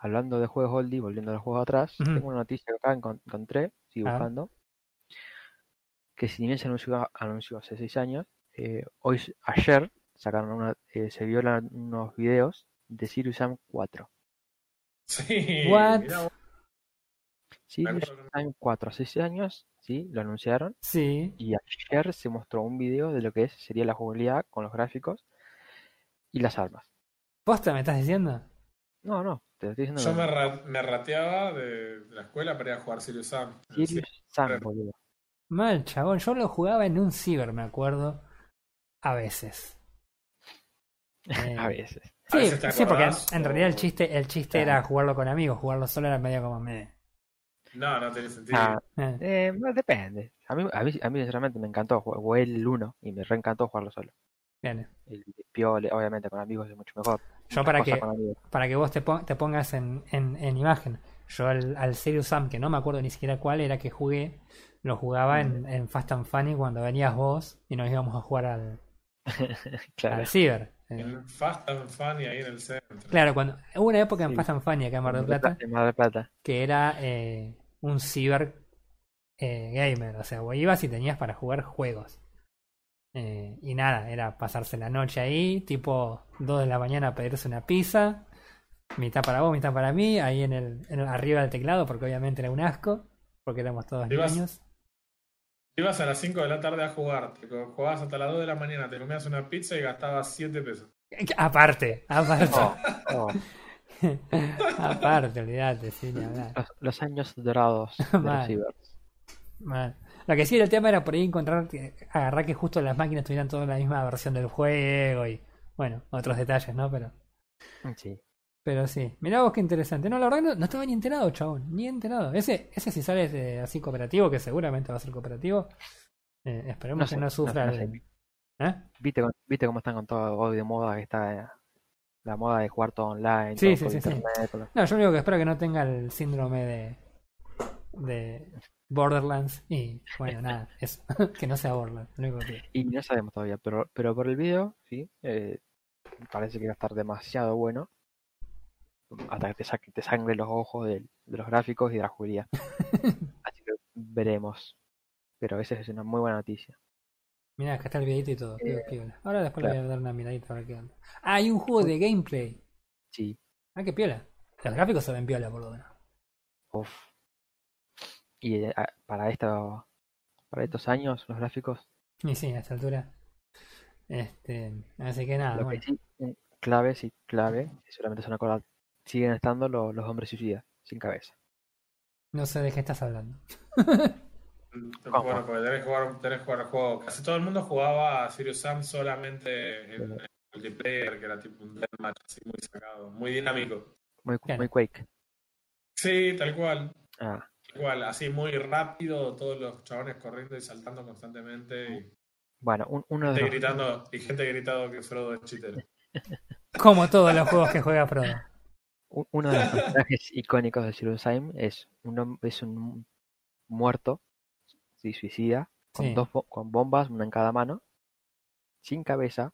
hablando de juegos oldies, volviendo a los juegos atrás, tengo una noticia que acá encon- encontré, sigo Ah. buscando, que si bien se anunció, anunció hace 6 años, eh, hoy, ayer, sacaron una, eh, se violan unos videos de Sirius Sam 4. Sí. What? mirá que- Sam 4, hace 6 años, sí, lo anunciaron, Sí. y ayer se mostró un video de lo que es, sería la jugabilidad con los gráficos y las armas. ¿Posta me estás diciendo? No, no, te lo estoy diciendo. Yo me, ra- me rateaba de, de la escuela para ir a jugar Sirius Sam. Sirius Sam, claro. boludo. Mal, chabón. Yo lo jugaba en un ciber, me acuerdo. A veces. Eh, A veces. Sí, sí, porque en, realidad el chiste, el chiste Claro. era jugarlo con amigos, jugarlo solo era medio como me. No, no tiene sentido. Ah, Eh, eh, bueno, depende. A mí, a mí, a mí sinceramente me encantó. Jugué el 1 y me reencantó jugarlo solo. bien. El piole, obviamente con amigos es mucho mejor. Yo para que, para que vos te, pon- te pongas en, en, en imagen. Yo al, al Serious Sam, que no me acuerdo ni siquiera cuál era que jugué, lo jugaba en, en Fast and Funny cuando venías vos y nos íbamos a jugar al, claro. al ciber. En Fast and Funny ahí en el centro. Claro, cuando hubo una época en Sí. Fast and Funny acá en Mar del Plata En Mar del Plata. que era eh, un ciber eh, gamer, o sea, vos ibas y tenías para jugar juegos. Eh, y nada, era pasarse la noche ahí, tipo 2 de la mañana pedirse una pizza, mitad para vos, mitad para mí, ahí en el, en el- arriba del teclado, porque obviamente era un asco, porque éramos todos Ibas- Ibas a las 5 de la tarde a jugar, te jugabas hasta las 2 de la mañana, te comías una pizza y gastabas 7 pesos. Aparte, aparte, Oh, oh, aparte, olvídate, sí, ni hablar. los, los años dorados de los cibers. Mal. Lo que sí era el tema era por ahí encontrar, que- agarrar que justo las máquinas tuvieran toda la misma versión del juego y bueno, otros detalles, ¿no? Pero, Sí. Pero sí, mirá vos qué interesante. No, la verdad no, no estaba ni enterado, chabón, ni enterado. Ese, ese si sale así cooperativo, que seguramente va a ser cooperativo, eh, esperemos No que no sufra no- no el- sé. ¿Eh? ¿Viste, ¿Viste cómo están con todo hoy de moda que está eh, la moda de jugar todo online, Sí, todo sí, sí, sí. internet? lo- No, yo único que espero que no tenga el síndrome de, de Borderlands y bueno, nada, eso, que no sea Borderlands, único que. Y no sabemos todavía, pero, pero por el video, sí, eh, parece que va a estar demasiado bueno. Hasta que te, saque, te sangre los ojos de, los gráficos y de la jugabilidad. Así que veremos. Pero esa es una muy buena noticia. Mirá, acá está el videito y todo. Eh. Ahora después le voy a dar una miradita a ver qué onda. Ah, hay un juego de gameplay. Sí, Ah, qué piola. Los gráficos se ven piola, por lo menos. uff. Y eh, a- para, esta, para estos años, los gráficos, Y sí, a esta altura. Este, así que nada, lo bueno. que sí, eh, clave, sí, clave, seguramente se van a acordar, siguen estando los, los hombres suicidas, sin cabeza. No sé de qué estás hablando. ¿Cómo? Bueno, porque tenés que jugar, tenés que jugar el juego. Casi todo el mundo jugaba a Sirius Sam solamente en, en multiplayer, que era tipo un deathmatch así muy sacado, muy dinámico. Muy, Claro. muy Quake. Sí, tal cual. Ah, cual, así muy rápido, todos los chabones corriendo y saltando constantemente y Bueno, un- uno de gente los, gritando, y gente gritando que Frodo es cheater. Como todos los juegos que juega Frodo. Un- uno de los personajes icónicos de Zero Time es un, es un muerto, suicida, con Sí. dos con bombas, una en cada mano, sin cabeza,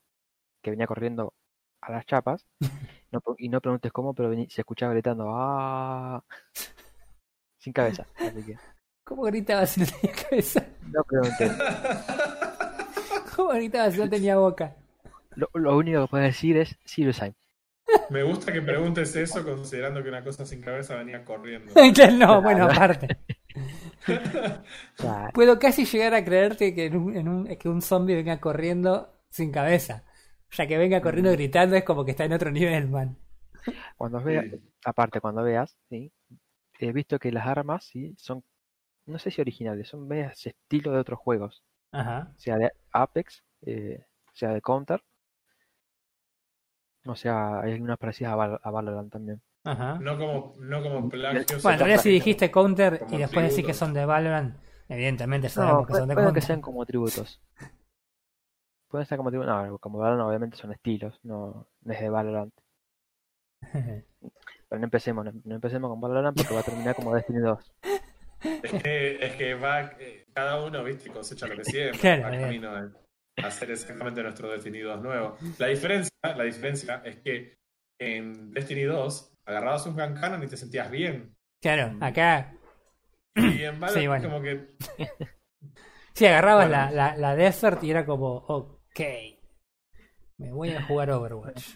que venía corriendo a las chapas. No, y no preguntes cómo, pero se escuchaba gritando ¡Ah! Sin cabeza. Así que ¿Cómo gritaba si no tenía cabeza? no preguntes. ¿Cómo gritaba si no tenía boca? Lo, lo único que puedes decir es Zero Time. Me gusta que preguntes eso considerando que una cosa sin cabeza venía corriendo. Claro, no, bueno, aparte. O sea, Puedo casi llegar a creerte que, en un, en un- que un zombie venga corriendo sin cabeza. Ya que venga corriendo gritando es como que está en otro nivel, man. cuando veas, Sí. aparte cuando veas, ¿sí? he visto que las armas sí son, no sé si originales, son medias estilo de otros juegos. Ajá. sea de Apex, eh, sea de Counter, o sea, hay algunas parecidas a, Val- a Valorant también. Ajá. No como, no como plagios. Bueno, en realidad si dijiste Counter y después decís que son de Valorant, evidentemente sabemos No, que son de puede que Counter. sean como tributos. Pueden ser como tributos, no, como Valorant obviamente son estilos, no, no es de Valorant. Pero no empecemos, no, no empecemos con Valorant porque va a terminar como Destiny 2. Es que, es que va, eh, cada uno, viste, cosecha lo que siempre, Claro, va a hacer exactamente nuestro Destiny 2 nuevo. La diferencia, la diferencia es que en Destiny 2 agarrabas un Gun Cannon y te sentías bien. Claro, acá Y en Valorant Sí, bueno. como que sí agarrabas Bueno. la, la, la Desert y era como, ok, me voy a jugar Overwatch.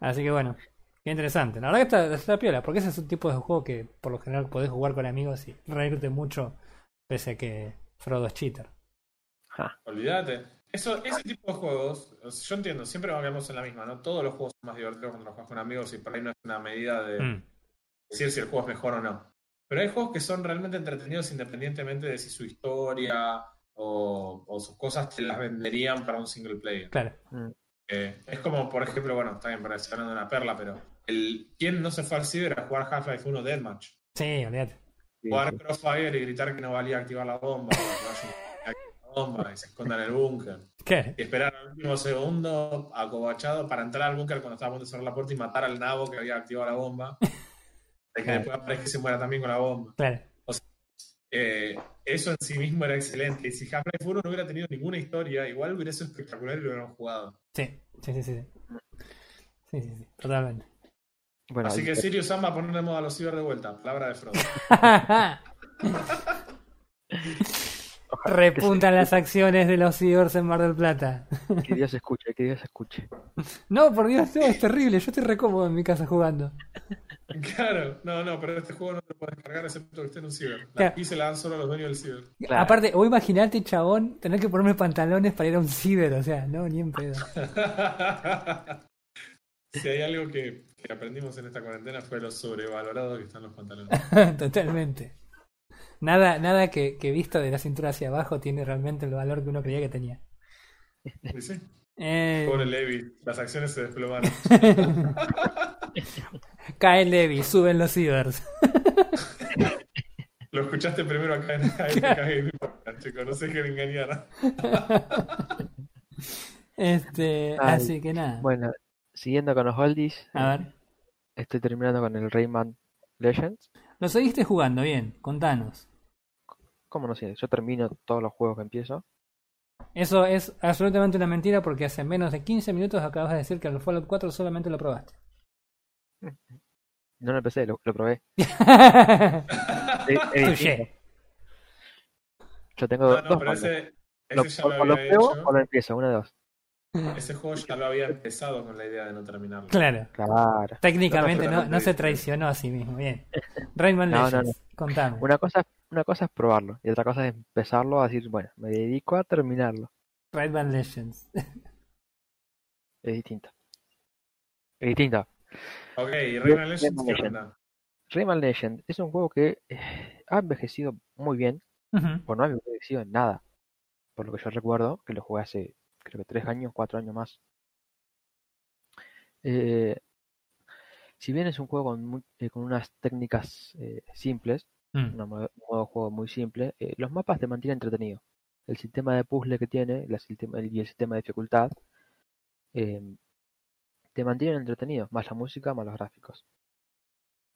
Así que bueno, qué interesante. La verdad que está, está piola, porque ese es un tipo de juego que por lo general podés jugar con amigos y reírte mucho, pese a que Frodo es cheater. Ja, Olvídate. Eso, ese tipo de juegos, o sea, yo entiendo, siempre vamos en la misma, ¿no? Todos los juegos son más divertidos cuando los juegas con amigos y por ahí no es una medida de Mm, decir si el juego es mejor o no. Pero hay juegos que son realmente entretenidos independientemente de si su historia o, o sus cosas te las venderían para un single player. claro. Eh, es como, por ejemplo, bueno, está bien, para hablando de una perla, pero el ¿quién no se fue al ciber a jugar Half-Life 1 Deathmatch? Sí, olvídate. sí, Jugar sí. Crossfire y gritar que no valía activar la bomba, bomba y se escondan en el búnker. Claro. Y esperar al último segundo, acobachado, para entrar al búnker cuando estaba a punto de cerrar la puerta y matar al nabo que había activado la bomba. De que después aparezca y se muera también con la bomba. Claro. Eh, eso en sí mismo era excelente. Y si Half-Life 1 no hubiera tenido ninguna historia, igual hubiera sido espectacular y lo hubieran jugado. Sí, sí, sí, sí. Sí, sí, sí, totalmente. Bueno, Así que Sirius Sam va a poner de moda a los ciber de vuelta. Palabra de Frodo. Repuntan las acciones de los cibers en Mar del Plata. que, Dios escuche, que Dios escuche. No, por Dios, no, es terrible. Yo estoy re cómodo en mi casa jugando. Claro, no, no, pero este juego no lo puedes cargar excepto que esté en un ciber. Claro. Y se la dan solo a los dueños del ciber. Claro. Aparte, o imaginate, chabón, tener que ponerme pantalones para ir a un ciber. O sea, no, ni en pedo. si hay algo que, que aprendimos en esta cuarentena fue lo sobrevalorado que están los pantalones. Totalmente. Nada, nada que, que visto de la cintura hacia abajo tiene realmente el valor que uno creía que tenía. ¿Y sí? Eh, Pobre Levi, las acciones se desplomaron. cae Levi, suben los cibers. Lo escuchaste primero acá en Podcast, chicos, no se dejen engañar. Este, Ay, así que nada. Bueno, siguiendo con los oldies, A ver. estoy terminando con el Rayman Legends. Lo seguiste jugando, bien, contanos. ¿Cómo no sé? Yo termino todos los juegos que empiezo. Eso es absolutamente una mentira porque hace menos de 15 minutos acabas de decir que el Fallout 4 solamente lo probaste. No lo empecé, lo, lo probé. Es- es. Yo tengo No, no, dos pero ese, Lo- ya pruebo o lo empiezo, una de dos. Ese juego ya lo había empezado con la idea de no terminarlo. Claro. Claro. Técnicamente no, se traicionó a sí mismo. Bien. Rayman No, no, Legends, contame. Una cosa, una cosa es probarlo y otra cosa es empezarlo a decir, bueno, me dedico a terminarlo. Rayman Legends. Es distinto. Es distinto. Ok, y Rayman Legends, ¿qué Legend. onda? Rayman Legend es un juego que eh, ha envejecido muy bien, Ujú. o no ha envejecido en nada. Por lo que yo recuerdo, que lo jugué hace creo que tres años, cuatro años más. Eh, si bien es un juego con, mu- eh, con unas técnicas eh, simples, Mm. un modo, de juego muy simple, eh, los mapas te mantienen entretenido. El sistema de puzzle que tiene la y el sistema de dificultad te mantienen entretenido, más la música, más los gráficos.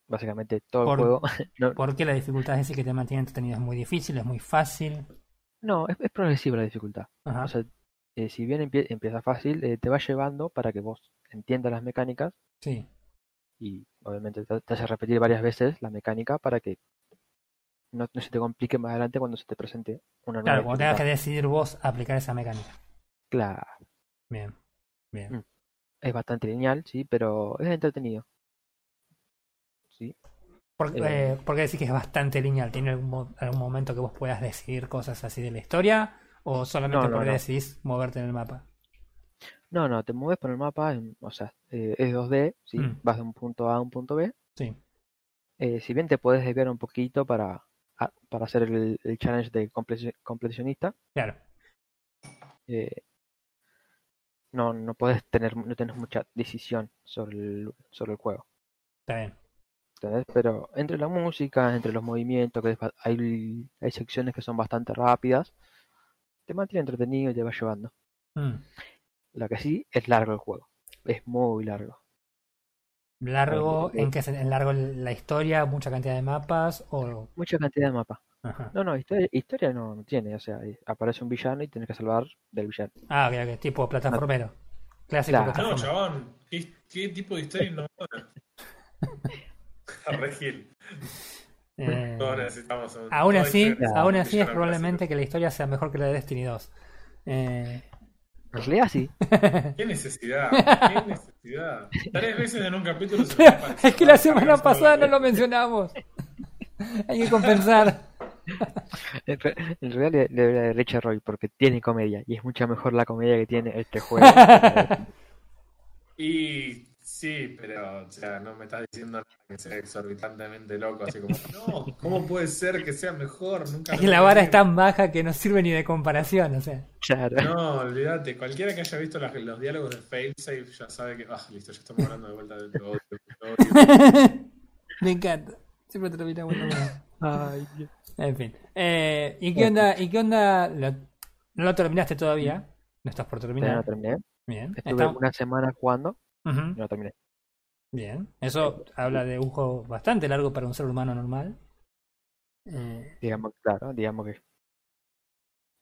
Básicamente todo Por- el juego. no, ¿Por qué la dificultad es decir que te mantiene entretenido? ¿Es muy difícil? ¿Es muy fácil? no, es, es progresiva la dificultad. Ajá. O sea, eh, si bien empie- empieza fácil, eh, te va llevando para que vos entiendas las mecánicas Sí. y obviamente te, te hace repetir varias veces la mecánica para que no, no se te complique más adelante cuando se te presente una nueva Claro, cuando tengas que decidir vos aplicar esa mecánica. Claro, Bien. Bien. Mm. es bastante lineal, sí, pero es entretenido. Sí, ¿Por, Eh. ¿por qué decís que es bastante lineal? ¿Tiene algún, algún momento que vos puedas decidir cosas así de la historia? ¿O solamente No, no, porque no. decidís moverte en el mapa? No, no, te mueves por el mapa, o sea, eh, es 2D, ¿sí? Mm. Vas de un punto A a un punto B. Sí. Eh, si bien te puedes desviar un poquito para, a- para hacer el, el challenge de completionista, Claro. eh, no, no puedes tener, no tienes mucha decisión sobre el, sobre el juego. Está bien. ¿entendés? Pero entre la música, entre los movimientos, que hay, hay secciones que son bastante rápidas, te mantiene entretenido y te va llevando. Mm. Lo que sí es largo el juego, es muy largo. ¿Largo? ¿En qué ¿En largo la historia? ¿Mucha cantidad de mapas? O... Mucha cantidad de mapas. Ajá. No, no, historia, historia no, no tiene, o sea, aparece un villano y tienes que salvar del villano. Ah, ok, ok. Tipo plataformero. Clásico Claro. No, chabón. ¿Qué, qué tipo de historia innovadora? Regil. Eh, Todos necesitamos un- aún así, aún así es probablemente que la historia sea mejor que la de Destiny 2. Eh, En realidad sí. ¿Qué necesidad? ¿Qué necesidad? Tres veces en un capítulo se es que la semana pasada no lo mencionamos. Hay que compensar. En, re- en realidad le, le doy la derecha a Roy porque tiene comedia y es mucho mejor la comedia que tiene este juego. Y sí, pero o sea, no me estás diciendo nada que sea exorbitantemente loco, así como, no, ¿cómo puede ser que sea mejor? Nunca Es que la vara es pensé". tan baja que no sirve ni de comparación. O sea. Claro. No, olvídate, cualquiera que haya visto los diálogos de Failsafe ya sabe que, ah, listo, ya estamos hablando de vuelta del odio. Me encanta. Siempre. Ay, Dios. En fin. Eh, ¿Y qué onda? ¿Y qué onda? Lo- no lo terminaste todavía. No estás por terminar. no terminé. Bien. Estuve Estamos- una semana jugando Y no terminé. Bien. Eso habla de un juego bastante largo para un ser humano normal. Eh, Digamos, claro, digamos que.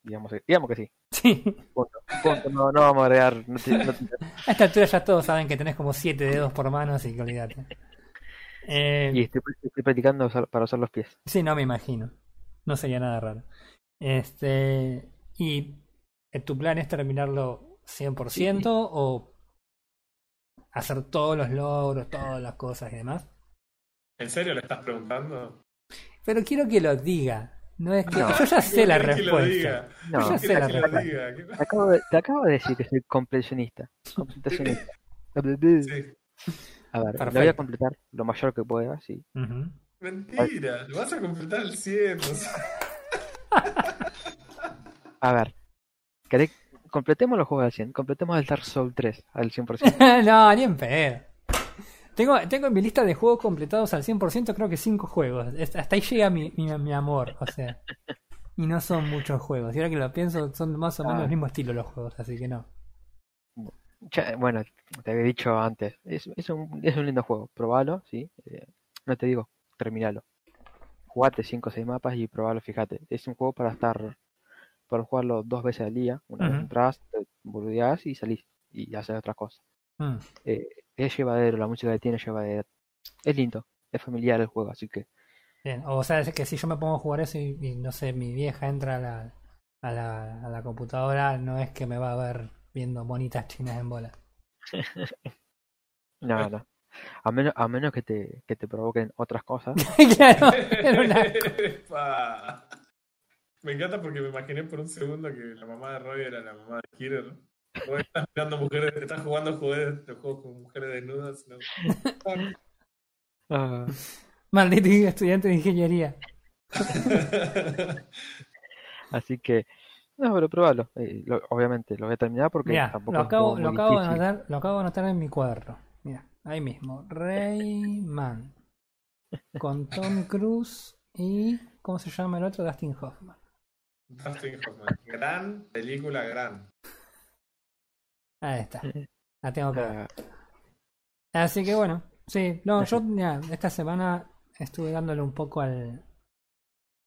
Digamos que, digamos que sí. sí. Punto. Punto. No, no vamos a agregar. No te- no te- A esta altura ya todos saben que tenés como siete dedos por mano, así que olvídate. Eh, y estoy, estoy practicando para usar los pies. Sí, no me imagino. No sería nada raro. Este. ¿Y tu plan es terminarlo 100% o hacer todos los logros, todas las cosas y demás? ¿En serio le estás preguntando? Pero quiero que lo diga. No es que No. yo ya sé la ¿Qué querés que lo respuesta. diga? No, Yo ya ¿Qué sé la querés que lo respuesta. te acabo, de, te acabo de decir que soy completionista. Completacionista. Sí. A ver, lo voy Perfecto. a completar lo mayor que pueda, sí. Mentira, lo vas a completar al 100. o sea. A ver, ¿querés- completemos los juegos al 100, completemos el Dark Souls 3 al 100%. no, ni en pedo. Tengo, tengo en mi lista de juegos completados al 100%, creo que 5 juegos. Hasta ahí llega mi, mi, mi amor, o sea. Y no son muchos juegos. Y ahora que lo pienso, son más o menos Ah. el mismo estilo los juegos, así que no. Bueno, te había dicho antes, es, es, un, es un lindo juego, probalo, sí. eh, no te digo, terminalo. Jugate 5 o 6 mapas y probalo, fíjate. Es un juego para estar, para jugarlo dos veces al día. Una vez entras, te boludeás y salís y haces otras cosas. Mm. Eh, es llevadero, la música que tiene es llevadera. Es lindo, es familiar el juego, así que Bien, o sea, es que si yo me pongo a jugar eso y, y, no sé, mi vieja entra a la, a, la, a la computadora, no es que me va a ver viendo bonitas chinas en bola. no, no. A menos, a menos que te, que te provoquen otras cosas. claro, era un asco. Epa. Me encanta porque me imaginé por un segundo que la mamá de Roy era la mamá de Killer. Vos estás mirando mujeres, estás jugando juegos, juegos con mujeres desnudas. ¿no? Ah, Maldito estudiante de ingeniería. así que, no, pero probalo. Eh, lo- obviamente, lo voy a terminar porque tampoco lo es acabo, lo, de anotar, lo acabo de anotar en mi cuaderno. Mira, ahí mismo. Rayman. Con Tom Cruise y. ¿Cómo se llama el otro? Dustin Hoffman. Dustin Hoffman. Gran película, gran. Ahí está. La tengo que ver. Ah, Así que bueno, sí, no, yo esta semana estuve dándole un poco al.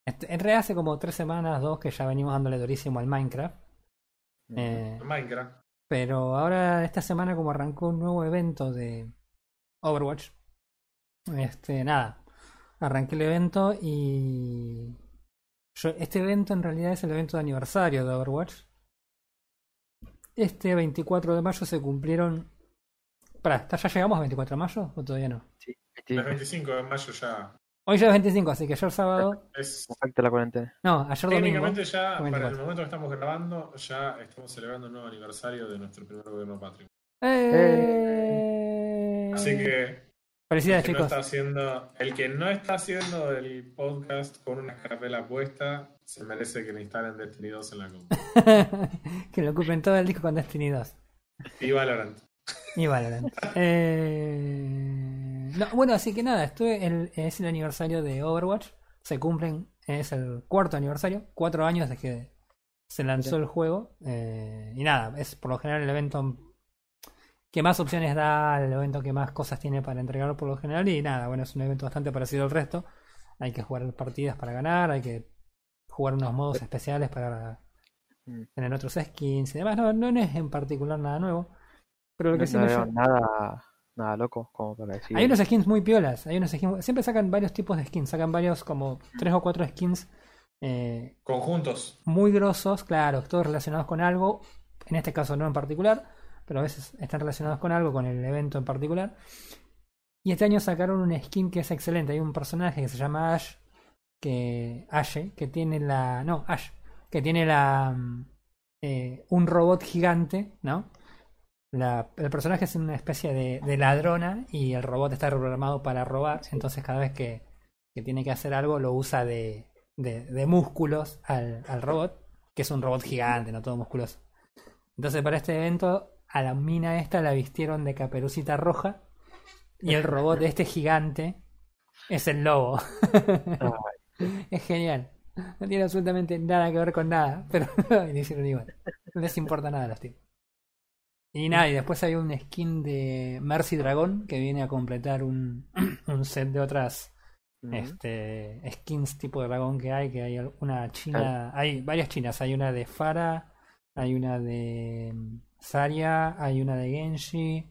este- En realidad hace como tres semanas, dos, que ya venimos dándole durísimo al Minecraft. Eh, Minecraft. pero ahora esta semana como arrancó un nuevo evento de Overwatch. Este, nada. Arranqué el evento y. Yo, este evento en realidad es el evento de aniversario de Overwatch. Este 24 de mayo se cumplieron. Pará, ¿ya llegamos a 24 de mayo o todavía no? Sí, este- El 25 de mayo ya. Hoy ya es 25, así que ayer sábado. Es, Perfecto la cuarentena. No, ayer domingo. técnicamente ya, fue para 24. el momento que estamos grabando, ya estamos celebrando un nuevo aniversario de nuestro primer gobierno patrio. ¡Eh! Así que Felicidades, el que, no está haciendo, el que no está haciendo el podcast con una carpela puesta, se merece que le instalen Destiny 2 en la compu. que lo ocupen todo el disco con Destiny 2. Y Valorant. Y Valorant. Eh, no, bueno, así que nada, estuve el- es el aniversario de Overwatch. Se cumplen, es el cuarto aniversario, cuatro años desde que se lanzó el juego. eh, y nada, es por lo general el evento que más opciones da, el evento que más cosas tiene para entregar por lo general. Y nada, bueno, es un evento bastante parecido al resto. Hay que jugar partidas para ganar, hay que jugar unos modos especiales para Mm. tener otros skins y demás. No, no es en particular nada nuevo. Pero lo que No, sí no me veo llama- nada, nada loco como para decir. hay unos skins muy piolas, hay unos skins, siempre sacan varios tipos de skins, sacan varios como tres o cuatro skins eh, Conjuntos. muy grosos, claro, todos relacionados con algo, en este caso no en particular, pero a veces están relacionados con algo, con el evento en particular. Y este año sacaron un skin que es excelente, hay un personaje que se llama Ash, que Ashe, que tiene la, no, Ash, que tiene la mm, eh, un robot gigante, ¿no? La- el personaje es una especie de, de ladrona y el robot está programado para robar. Entonces cada vez que, que tiene que hacer algo lo usa de, de, de músculos al, al robot, que es un robot gigante, no todo musculoso. Entonces para este evento a la mina esta la vistieron de caperucita roja y el robot de este gigante es el lobo. es genial. No tiene absolutamente nada que ver con nada, pero lo hicieron igual. No les importa nada a los tipos. Y nada, y después hay un skin de Mercy Dragón que viene a completar un, un set de otras este, skins tipo de dragón que hay, que hay una china, hay varias chinas, hay una de Fara, hay una de Zarya, hay una de Genji,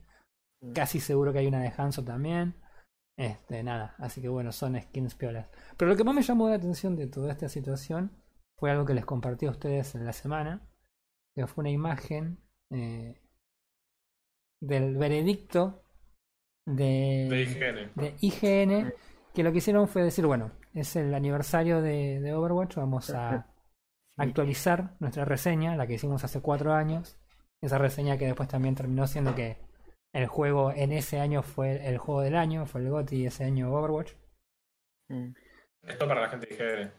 Mm. casi seguro que hay una de Hanzo también. Este, nada, así que bueno, son skins piolas. Pero lo que más me llamó la atención de toda esta situación fue algo que les compartí a ustedes en la semana, que fue una imagen eh, del veredicto de, De higiene. de IGN, que lo que hicieron fue decir, bueno, es el aniversario de, de Overwatch, vamos a actualizar nuestra reseña, la que hicimos hace cuatro años. Esa reseña que después también terminó siendo que el juego en ese año fue el juego del año, fue el GOTY ese año Overwatch. Mm. Esto para la gente de.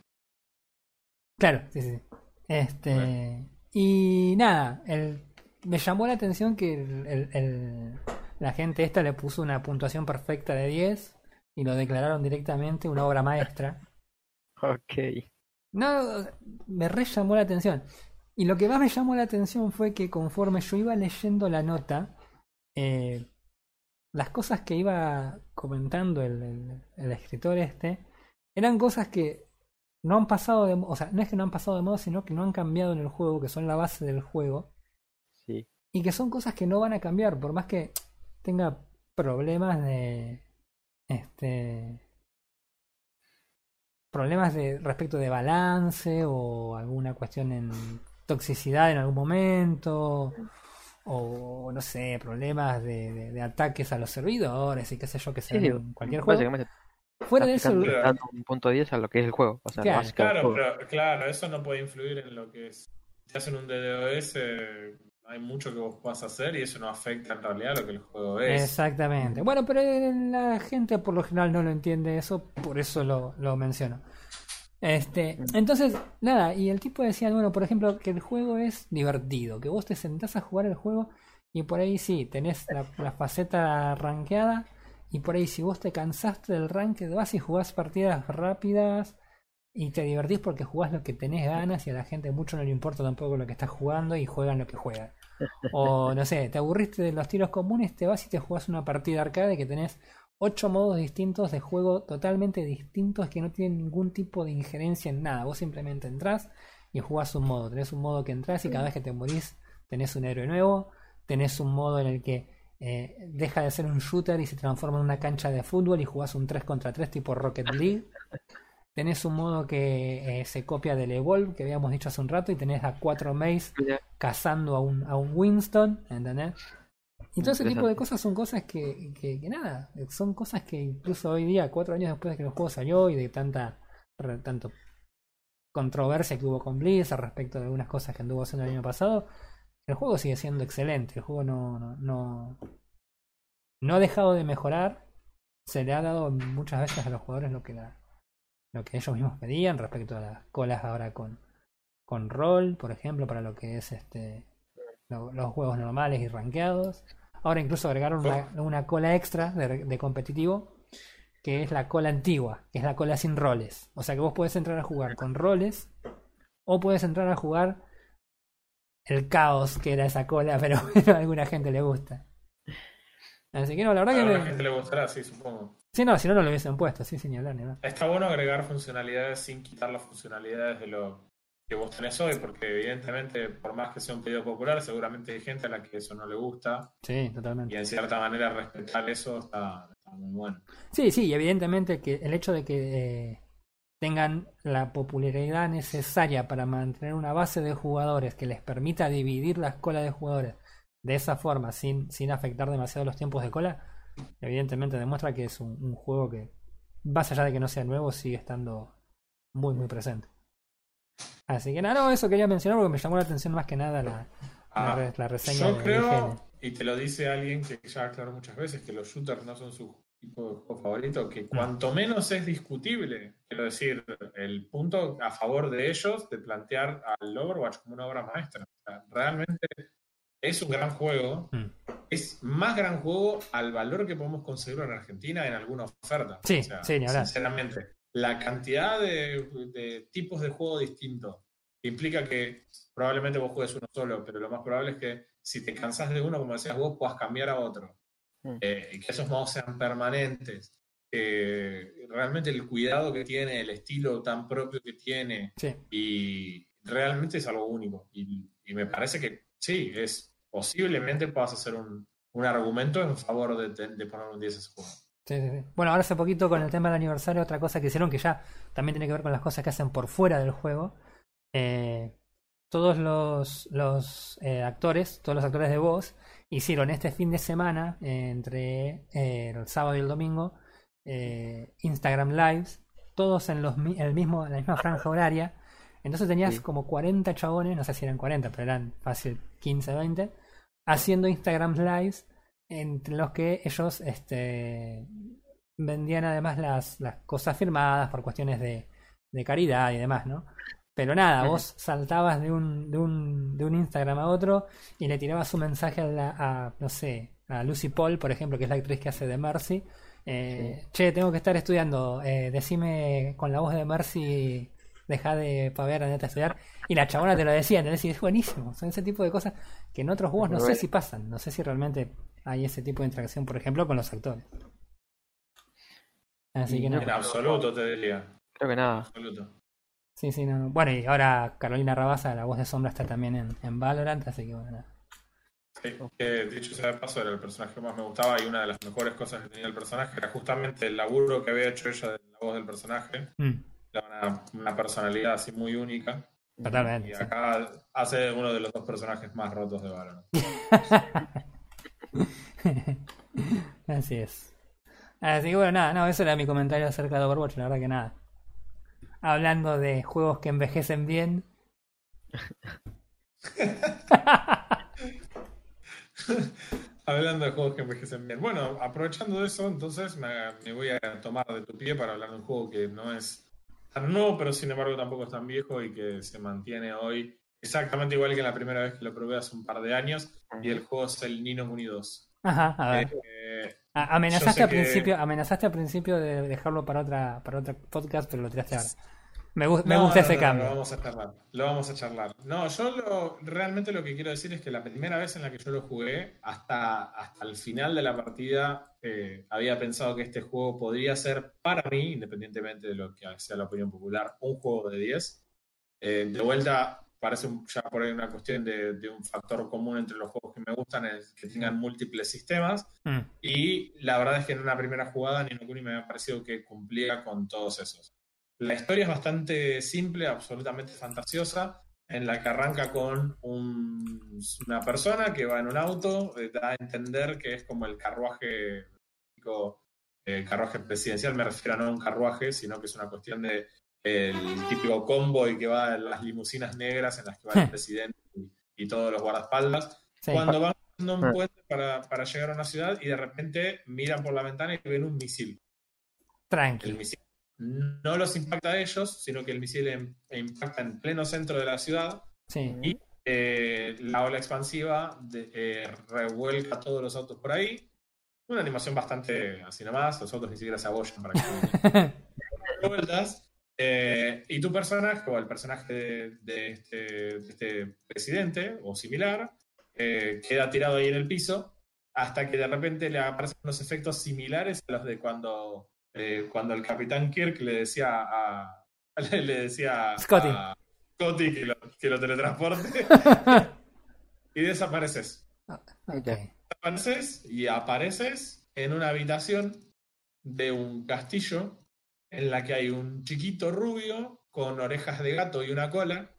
Claro, sí, sí. Este. Y nada, el, me llamó la atención que el, el- el- la gente esta le puso una puntuación perfecta de 10 y lo declararon directamente una obra maestra. Ok. No, me re llamó la atención. Y lo que más me llamó la atención fue que conforme yo iba leyendo la nota, eh, las cosas que iba comentando el, el- el escritor este eran cosas que no han pasado de o sea, no es que no han pasado de moda, sino que no han cambiado en el juego, que son la base del juego, Sí. y que son cosas que no van a cambiar, por más que tenga problemas de este problemas de respecto de balance o alguna cuestión en toxicidad en algún momento o no sé problemas de, de- de ataques a los servidores y qué sé yo que se Sí, en cualquier juego fuera de eso dando un punto 10 a lo que es el juego. O sea, Claro. Claro, juego. pero claro, eso no puede influir en lo que es. Si hacen un DDoS, hay mucho que vos puedas hacer y eso no afecta en realidad a lo que el juego es. Exactamente. Bueno, pero la gente por lo general no lo entiende eso, por eso lo, lo menciono. Este, entonces, nada, y el tipo decía, bueno, por ejemplo, que el juego es divertido, que vos te sentás a jugar el juego y por ahí sí, tenés la, la faceta rankeada y por ahí si vos te cansaste del ranked vas y jugás partidas rápidas y te divertís porque jugás lo que tenés ganas y a la gente mucho no le importa tampoco lo que estás jugando y juegan lo que juegan. O no sé, te aburriste de los tiros comunes, te vas y te jugás una partida arcade que tenés ocho modos distintos de juego totalmente distintos que no tienen ningún tipo de injerencia en nada. Vos simplemente entrás y jugás un modo. Tenés un modo que entras y cada vez que te morís tenés un héroe nuevo. Tenés un modo en el que eh, deja de ser un shooter y se transforma en una cancha de fútbol y jugás un 3 contra 3 tipo Rocket League. Tenés un modo que eh, se copia del Evolve, que habíamos dicho hace un rato, y tenés a cuatro Maze cazando a un, a un Winston, ¿entendés? Y todo ese tipo de cosas son cosas que, que, que nada, son cosas que incluso hoy día, cuatro años después de que el juego salió y de tanta re- tanto controversia que hubo con Blizzard respecto de algunas cosas que anduvo haciendo el año pasado, el juego sigue siendo excelente, el juego no, no, no, no ha dejado de mejorar, se le ha dado muchas veces a los jugadores lo que la, lo que ellos mismos pedían respecto a las colas ahora con, con rol, por ejemplo, para lo que es este lo- los juegos normales y rankeados. Ahora incluso agregaron una, una cola extra de, de competitivo, que es la cola antigua, que es la cola sin roles. O sea que vos podés entrar a jugar con roles o puedes entrar a jugar el caos que era esa cola, pero a alguna gente le gusta. Así que no, la A verdad que... la me- gente le gustará, sí, supongo. Sí, no, si no, no lo hubiesen puesto, sí, ni hablar. Está bueno agregar funcionalidades sin quitar las funcionalidades de lo que vos tenés hoy, porque evidentemente, por más que sea un pedido popular, seguramente hay gente a la que eso no le gusta, Sí, totalmente. y en cierta manera respetar eso está, está muy bueno. Sí, sí, y evidentemente que el hecho de que eh, tengan la popularidad necesaria para mantener una base de jugadores que les permita dividir la cola de jugadores de esa forma, sin, sin afectar demasiado los tiempos de cola, evidentemente demuestra que es un, un juego que, más allá de que no sea nuevo, sigue estando muy, muy presente. Así que nada, no, eso quería mencionar porque me llamó la atención más que nada la, la, Ah, la reseña Yo creo, y te lo dice alguien que ya aclaró muchas veces, que los shooters no son su tipo de juego favorito, que cuanto menos es discutible, quiero decir, el punto a favor de ellos de plantear al Overwatch como una obra maestra. O sea, realmente es un gran juego, Mm. es más gran juego al valor que podemos conseguirlo en Argentina en alguna oferta. Sí, O sea, sí, ni hablar. Sinceramente, la cantidad de, de tipos de juego distintos implica que probablemente vos juegues uno solo, pero lo más probable es que si te cansás de uno, como decías vos, puedas cambiar a otro. Mm. Eh, y que esos modos sean permanentes. que realmente el cuidado que tiene, el estilo tan propio que tiene, Sí. y realmente es algo único. Y, y me parece que sí, es posiblemente puedas hacer un, un argumento en favor de, de- de poner un 10 a ese juego. Sí, sí, sí. Bueno, ahora hace poquito con el tema del aniversario, otra cosa que hicieron que ya también tiene que ver con las cosas que hacen por fuera del juego. eh, todos los, los eh, actores, todos los actores de voz, hicieron este fin de semana, eh, entre eh, el sábado y el domingo, Instagram Lives, todos en, los, el mismo, en la misma franja horaria. Entonces tenías como 40 chabones, no sé si eran 40, pero eran fácil 15, 20, haciendo Instagram Lives entre los que ellos este, vendían además las, las cosas firmadas por cuestiones de, de caridad y demás, ¿no? Pero nada, vos saltabas de un, de, un, de un Instagram a otro y le tirabas un mensaje a, la- a, no sé, a Lucy Paul, por ejemplo, que es la actriz que hace de Mercy. Eh, Che, tengo que estar estudiando, eh, decime con la voz de Mercy, deja de pavear, andate a estudiar. Y la chabona te lo decía, ¿entendés? Y es buenísimo. Son ese tipo de cosas que en otros juegos no sé si pasan. No sé si realmente hay ese tipo de interacción, por ejemplo, con los actores. Así Y que no-. En absoluto, te diría. Creo que nada. Absoluto. Sí, sí, no. no. Bueno, y ahora Carolina Rabasa, la voz de Sombra, está también en, en Valorant, así que bueno, nada. Sí, que dicho sea de paso, era el personaje que más me gustaba y una de las mejores cosas que tenía el personaje era justamente el laburo que había hecho ella de la voz del personaje. Mm, Era una, una personalidad así muy única. totalmente. Y sí. acá hace uno de los dos personajes más rotos de Valorant. Así es. Así que bueno, nada, no, eso era mi comentario acerca de Overwatch, la verdad que nada. Hablando de juegos que envejecen bien. Hablando de juegos que envejecen bien. Bueno, aprovechando eso, entonces me, me voy a tomar de tu pie para hablar de un juego que no es tan nuevo, pero sin embargo tampoco es tan viejo y que se mantiene hoy exactamente igual que la primera vez que lo probé hace un par de años. Y el juego es el Nino Kuni 2. Ajá, a ver. Eh, A- amenazaste al que- principio, amenazaste al principio de dejarlo para otra, para otro podcast, pero lo tiraste ahora. Me, gu- me gusta no, ese no, cambio. Lo vamos a charlar. Lo vamos a charlar. No, yo lo, realmente lo que quiero decir es que la primera vez en la que yo lo jugué, hasta, hasta el final de la partida, eh, había pensado que este juego podría ser para mí, independientemente de lo que sea la opinión popular, un juego de 10. Eh, de vuelta, parece ya por ahí una cuestión de, de un factor común entre los juegos que me gustan, es que tengan múltiples sistemas. Mm. Y la verdad es que en una primera jugada Nino Kuni me había parecido que cumplía con todos esos. La historia es bastante simple, absolutamente fantasiosa, en la que arranca con un- una persona que va en un auto, eh, da a entender que es como el carruaje, típico, eh, carruaje presidencial, me refiero a no a un carruaje, sino que es una cuestión de el típico convoy que va en las limusinas negras en las que va el presidente y, y todos los guardaespaldas Sí. cuando van cruzando un Ah. puente para, para llegar a una ciudad y de repente miran por la ventana y ven un misil. El Tranqui. misil no los impacta a ellos, sino que el misil em- impacta en pleno centro de la ciudad. Sí. Y eh, la ola expansiva de- eh, revuelca todos los autos por ahí. Una animación bastante así nomás, los autos ni siquiera se abollan para que vueltas. Eh, y tu personaje, o el personaje de, de este, de este presidente o similar, eh, queda tirado ahí en el piso hasta que de repente le aparecen unos efectos similares a los de cuando, eh, cuando el capitán Kirk le decía a, le decía Scotty. a Scotty que lo, que lo teletransporte y desapareces. Ok. Desapareces y apareces en una habitación de un castillo en la que hay un chiquito rubio con orejas de gato y una cola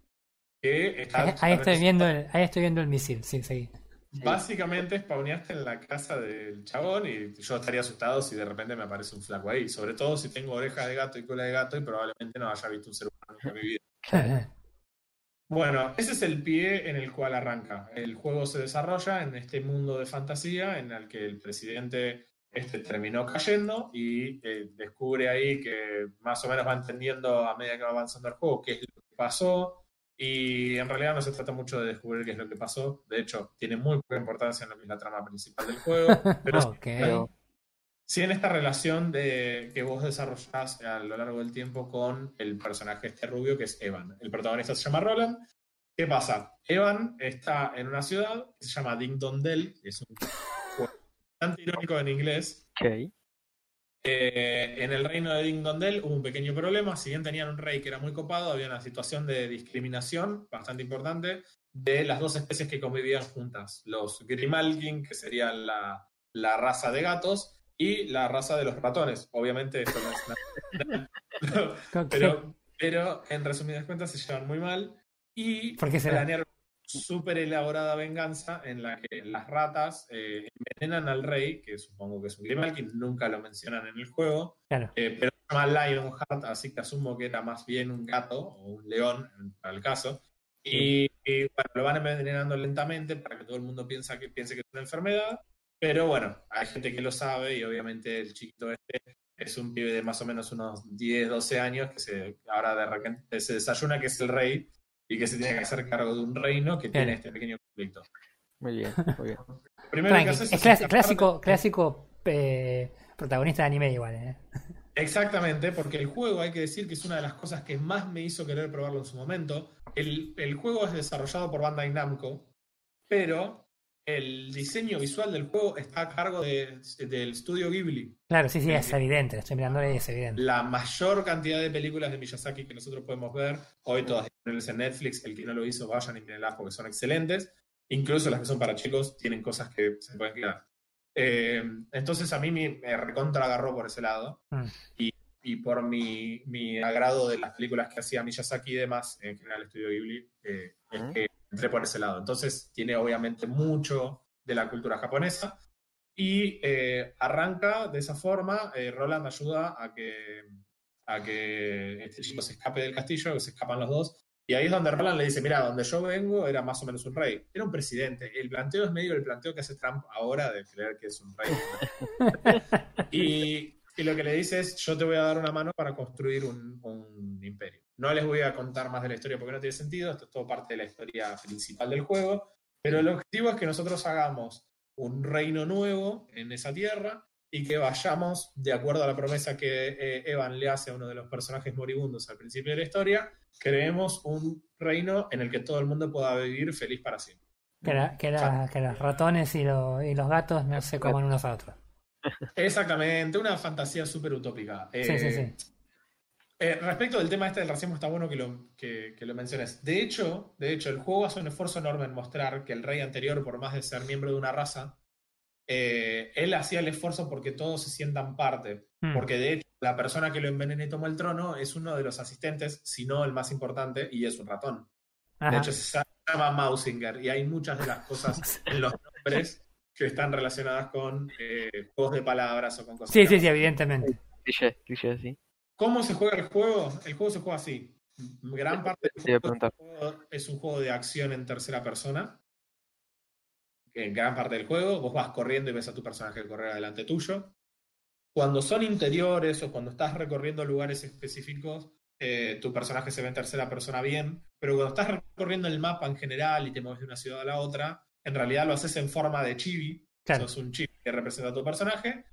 que está Ahí, ahí estoy viendo el, ahí estoy viendo el misil, sí, sí. Básicamente spawneaste en la casa del chabón y yo estaría asustado si de repente me aparece un flaco ahí. Sobre todo si tengo orejas de gato y cola de gato y probablemente no haya visto un ser humano en mi vida. Bueno, ese es el pie en el cual arranca. El juego se desarrolla en este mundo de fantasía en el que el presidente este terminó cayendo y eh, descubre ahí que más o menos va entendiendo a medida que va avanzando el juego qué es lo que pasó. Y en realidad no se trata mucho de descubrir qué es lo que pasó. De hecho, tiene muy poca importancia en lo que es la trama principal del juego. Pero sí- Ok. Pero- Sí, en esta relación de, que vos desarrollás a lo largo del tiempo con el personaje este rubio que es Evan. El protagonista se llama Roland. ¿Qué pasa? Evan está en una ciudad que se llama Ding Dong Dell, que es un bastante irónico en inglés. Ok. Eh, en el reino de Ding Dong Dell hubo un pequeño problema. Si bien tenían un rey que era muy copado, había una situación de discriminación bastante importante de las dos especies que convivían juntas. Los Grimalkin, que serían la, la raza de gatos, y la raza de los ratones. Obviamente esto no es nada- pero, pero en resumidas cuentas se llevan muy mal y ¿Por qué será? planearon súper elaborada venganza en la que las ratas eh, envenenan al rey, que supongo que es un Grimalkin, nunca lo mencionan en el juego, Claro. eh, pero se llama Lionheart, así que asumo que era más bien un gato o un león, en- el caso. Y, y, bueno, lo van envenenando lentamente para que todo el mundo piensa que, piense que es una enfermedad. Pero bueno, hay gente que lo sabe y obviamente el chiquito este es un pibe de más o menos unos 10, 12 años que se, ahora de repente se desayuna que es el rey y que se tiene que hacer cargo de un reino que tiene este pequeño conflicto. Muy bien, muy bien. Primero que Tranqui. haces Es clásico, clásico eh, protagonista de anime igual, ¿eh? Exactamente, porque el juego hay que decir que es una de las cosas que más me hizo querer probarlo en su momento. El, el juego es desarrollado por Bandai Namco, pero el diseño visual del juego está a cargo de- del estudio Ghibli. Claro, sí, sí, es evidente. Estoy mirando ahí, es evidente. La mayor cantidad de películas de Miyazaki que nosotros podemos ver, hoy todas disponibles en Netflix, el que no lo hizo, vayan y mírenlas porque son excelentes. Incluso las que son para chicos tienen cosas que se pueden quedar. Eh, entonces a mí me, me recontra agarró por ese lado Mm. y, y por mi, mi agrado de las películas que hacía Miyazaki y demás, en general el estudio Ghibli, eh, es Mm. que entré por ese lado. Entonces tiene obviamente mucho de la cultura japonesa y eh, arranca de esa forma. eh, Roland ayuda a que, a que este chico se escape del castillo, que se escapan los dos. Y ahí es donde Roland le dice, mira, donde yo vengo era más o menos un rey. Era un presidente. El planteo es medio el planteo que hace Trump ahora de creer que es un rey. y, y lo que le dice es, yo te voy a dar una mano para construir un, un imperio. No les voy a contar más de la historia porque no tiene sentido, esto es todo parte de la historia principal del juego, pero el objetivo es que nosotros hagamos un reino nuevo en esa tierra y que vayamos, de acuerdo a la promesa que eh, Evan le hace a uno de los personajes moribundos al principio de la historia, creemos un reino en el que todo el mundo pueda vivir feliz para siempre. Que, la- que, la- que los ratones y, lo- y los gatos no se coman unos a otros. Exactamente, una fantasía súper utópica. Sí, sí, Eh, sí. Eh, respecto del tema este del racismo, está bueno que lo, que, que lo menciones. De hecho, de hecho, el juego hace un esfuerzo enorme en mostrar que el rey anterior, por más de ser miembro de una raza, eh, él hacía el esfuerzo porque todos se sientan parte. Mm. Porque de hecho, la persona que lo envenena y toma el trono es uno de los asistentes, si no el más importante, y es un ratón. De hecho, se llama Mausinger, y hay muchas de las cosas en los nombres que están relacionadas con eh, juegos de palabras o con cosas. Sí, sí, sí, evidentemente. Cliché, cliché, sí. ¿Cómo se juega el juego? El juego se juega así. Gran parte del juego- es un juego de acción en tercera persona. En gran parte del juego, vos vas corriendo y ves a tu personaje correr adelante tuyo. Cuando son interiores o cuando estás recorriendo lugares específicos, eh, tu personaje se ve en tercera persona bien, pero cuando estás recorriendo el mapa en general y te mueves de una ciudad a la otra, en realidad lo haces en forma de chibi. Claro. Sos un chibi que representa a tu personaje.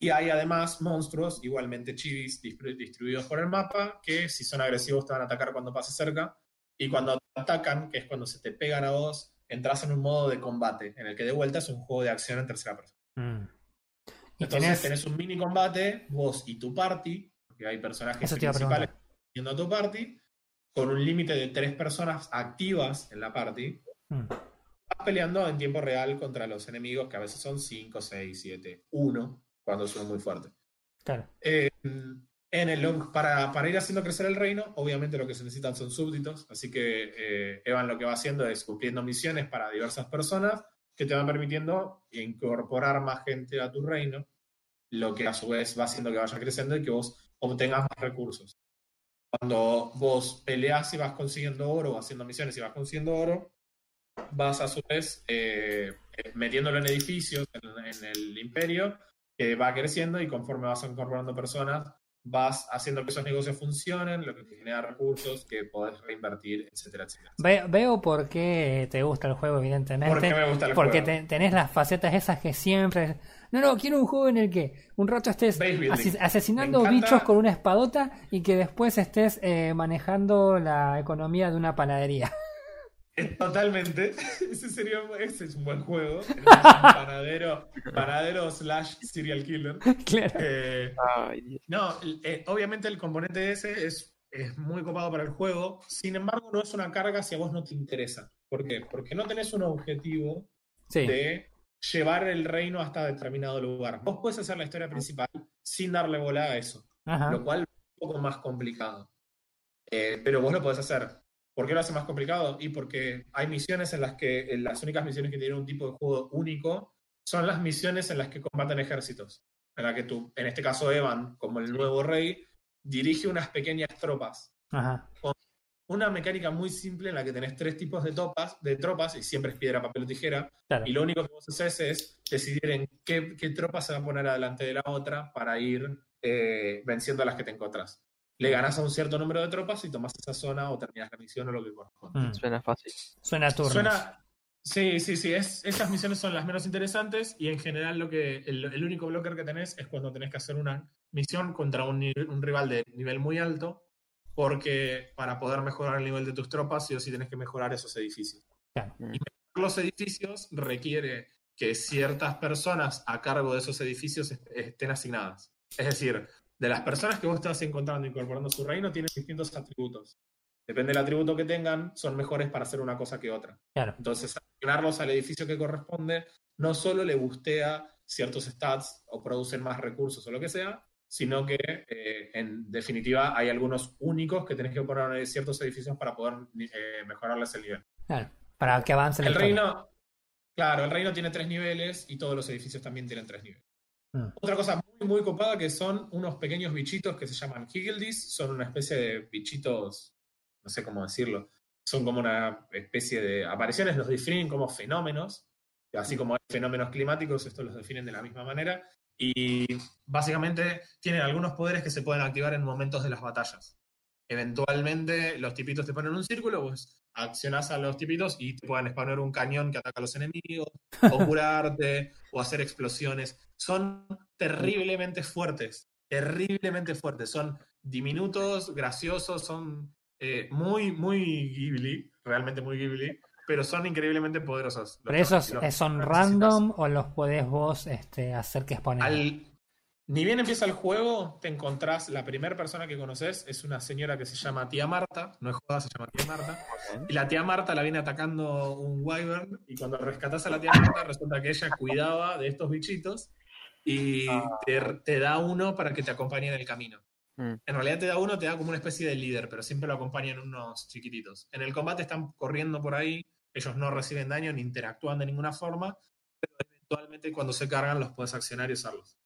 Y hay además monstruos, igualmente chivis, distri- distribuidos por el mapa, que si son agresivos te van a atacar cuando pases cerca. Y cuando atacan, que es cuando se te pegan a vos, entras en un modo de combate, en el que de vuelta es un juego de acción en tercera persona. Mm. Y Entonces tenés, tenés un mini combate, vos y tu party, porque hay personajes principales yendo a tu party, con un límite de tres personas activas en la party, Mm. vas peleando en tiempo real contra los enemigos, que a veces son 5, 6, 7, 1, cuando son muy fuertes. claro. Eh, en el, para, para ir haciendo crecer el reino, obviamente lo que se necesitan son súbditos, así que eh, Evan lo que va haciendo es cumpliendo misiones para diversas personas que te van permitiendo incorporar más gente a tu reino, lo que a su vez va haciendo que vaya creciendo y que vos obtengas más recursos. Cuando vos peleas y vas consiguiendo oro, o haciendo misiones y vas consiguiendo oro, vas a su vez eh, metiéndolo en edificios en, en el imperio que va creciendo y conforme vas incorporando personas, vas haciendo que esos negocios funcionen, lo que te genera recursos que podés reinvertir, etcétera, etcétera. Ve- veo por qué te gusta el juego, evidentemente. ¿Por qué me gusta el Porque juego? te- tenés las facetas esas que siempre. No, no, quiero un juego en el que un rato estés asesinando bichos con una espadota y que después estés eh, manejando la economía de una panadería. Eh, Totalmente. Ese sería ese es un buen juego. Un panadero, panadero slash serial killer. claro. Eh, no, eh, obviamente el componente ese es, es muy copado para el juego. Sin embargo, no es una carga si a vos no te interesa. ¿Por qué? Porque no tenés un objetivo Sí. de llevar el reino hasta determinado lugar. Vos puedes hacer la historia principal sin darle bola a eso, Ajá. lo cual es un poco más complicado. Eh, pero vos lo podés hacer. ¿Por qué lo hace más complicado? Y porque hay misiones en las que en las únicas misiones que tienen un tipo de juego único son las misiones en las que combaten ejércitos. En la que tú, en este caso Evan, como el nuevo rey, dirige unas pequeñas tropas Ajá. una mecánica muy simple en la que tenés tres tipos de, topas, de tropas y siempre es piedra, papel o tijera. Claro. Y lo único que vos haces es decidir en qué, qué tropa se va a poner adelante de la otra para ir eh, venciendo a las que te encontrás. Le ganás a un cierto número de tropas y tomás esa zona o terminás la misión o lo que corresponde. Mm. Suena fácil. Suena a turnos. Suena. Sí, sí, sí. Es, esas misiones son las menos interesantes y en general lo que el, el único blocker que tenés es cuando tenés que hacer una misión contra un, rival de nivel muy alto, porque para poder mejorar el nivel de tus tropas, sí o sí tenés que mejorar esos edificios. Claro. Mm. Los edificios requiere que ciertas personas a cargo de esos edificios est- estén asignadas. Es decir, de las personas que vos estás encontrando incorporando a su reino tienen distintos atributos. Depende del atributo que tengan, son mejores para hacer una cosa que otra. Claro. Entonces, asignarlos al edificio que corresponde no solo le bustea ciertos stats o producen más recursos o lo que sea, sino que eh, en definitiva hay algunos únicos que tenés que poner en ciertos edificios para poder eh, mejorarles el nivel. Claro. Para que avance El historia. reino, claro, el reino tiene tres niveles y todos los edificios también tienen tres niveles. Mm. Otra cosa muy, muy copada que son unos pequeños bichitos que se llaman Higgledies, son una especie de bichitos, no sé cómo decirlo, son como una especie de apariciones, los definen como fenómenos, así como hay fenómenos climáticos, estos los definen de la misma manera, y básicamente tienen algunos poderes que se pueden activar en momentos de las batallas. eventualmente los tipitos te ponen un círculo, vos accionás a los tipitos y te puedan spawnar un cañón que ataca a los enemigos, o curarte, o hacer explosiones. Son terriblemente fuertes, terriblemente fuertes. Son diminutos, graciosos, son eh, muy, muy Ghibli, realmente muy Ghibli, pero son increíblemente poderosos. Los ¿Pero esos los- son los random o los podés vos este, hacer que spawnen? Al, ni bien empieza el juego, te encontrás, la primera persona que conoces es una señora que se llama Tía Marta, no es joda, se llama Tía Marta, y la Tía Marta la viene atacando un wyvern, y cuando rescatás a la Tía Marta resulta que ella cuidaba de estos bichitos y te, te da uno para que te acompañe en el camino. Mm. En realidad te da uno, te da como una especie de líder, pero siempre lo acompañan unos chiquititos. En el combate están corriendo por ahí, ellos no reciben daño ni interactúan de ninguna forma, pero eventualmente cuando se cargan los puedes accionar y usarlos.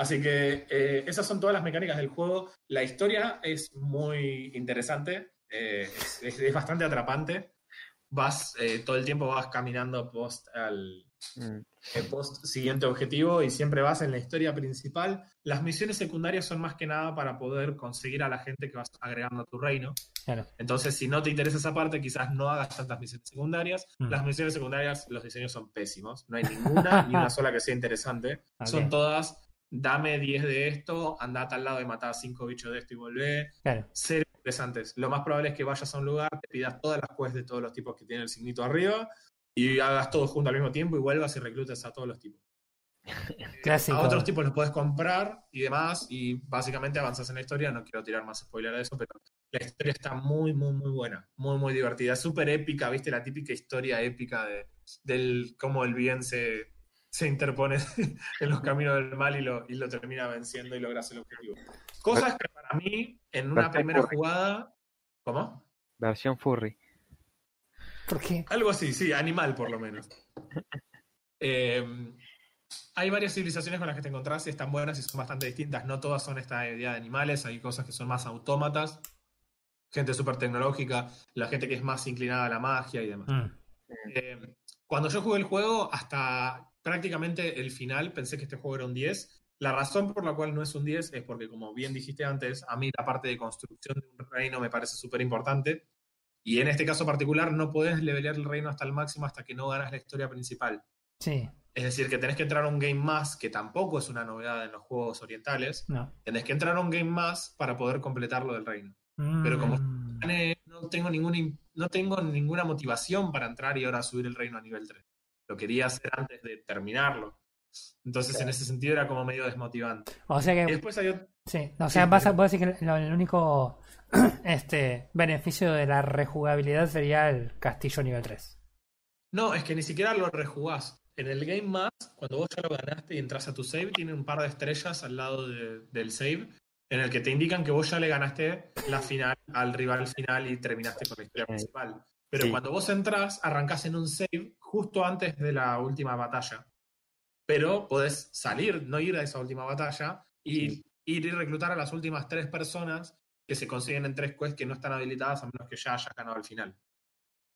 Así que eh, esas son todas las mecánicas del juego. La historia es muy interesante, eh, es, es- es bastante atrapante. Vas, eh, todo el tiempo vas caminando post al, Mm. post siguiente objetivo y siempre vas en la historia principal. Las misiones secundarias son más que nada para poder conseguir a la gente que vas agregando a tu reino. Claro. Entonces, si no te interesa esa parte, quizás no hagas tantas misiones secundarias. Mm. Las misiones secundarias, los diseños son pésimos. No hay ninguna ni una sola que sea interesante. Son todas, dame 10 de esto, anda a tal lado y mata a 5 bichos de esto y volvé. Claro. Cero interesantes. Lo más probable es que vayas a un lugar, te pidas todas las quests de todos los tipos que tienen el signito arriba y hagas todo junto al mismo tiempo y vuelvas y reclutes a todos los tipos. Clásico. A otros tipos los puedes comprar y demás, y básicamente avanzas en la historia. No quiero tirar más spoiler de eso, pero la historia está muy, muy, muy buena, muy, muy divertida, súper épica, ¿viste? La típica historia épica de del cómo el bien se, se interpone en los caminos del mal y lo, y lo termina venciendo y logras el objetivo. Cosas que para mí, en una Versión primera furry. jugada. ¿Cómo? Versión furry. ¿Por qué? Algo así, sí, animal por lo menos. Eh, hay varias civilizaciones con las que te encontrás y están buenas y son bastante distintas. No todas son esta idea de animales, hay cosas que son más autómatas, gente súper tecnológica, la gente que es más inclinada a la magia y demás. Mm. Eh, cuando yo jugué el juego, hasta prácticamente el final, pensé que este juego era un 10. La razón por la cual no es un 10 es porque, como bien dijiste antes, a mí la parte de construcción de un reino me parece súper importante. Y en este caso particular, no podés levelear el reino hasta el máximo hasta que no ganas la historia principal. Sí, Es decir, que tenés que entrar a un game más, que tampoco es una novedad en los juegos orientales. no. Tenés que entrar a un game más para poder completar lo del reino. Pero como- Mm. no tengo, ninguna, no tengo ninguna motivación para entrar y ahora subir el reino a nivel 3. Lo quería hacer antes de terminarlo. Entonces, en ese sentido, era como medio desmotivante. O sea Y que, después hay sí, o sea, Sí, vas a, vos decís que el único este beneficio de la rejugabilidad sería el castillo nivel 3. No, es que ni siquiera lo rejugás. En el Game Más, cuando vos ya lo ganaste y entras a tu save, tiene un par de estrellas al lado de- del save, en el que te indican que vos ya le ganaste la final al rival final y terminaste con la historia principal. Pero Sí. cuando vos entrás, arrancás en un save justo antes de la última batalla. Pero podés salir, no ir a esa última batalla, y Sí. ir y reclutar a las últimas tres personas que se consiguen en tres quests que no están habilitadas a menos que ya hayas ganado al final.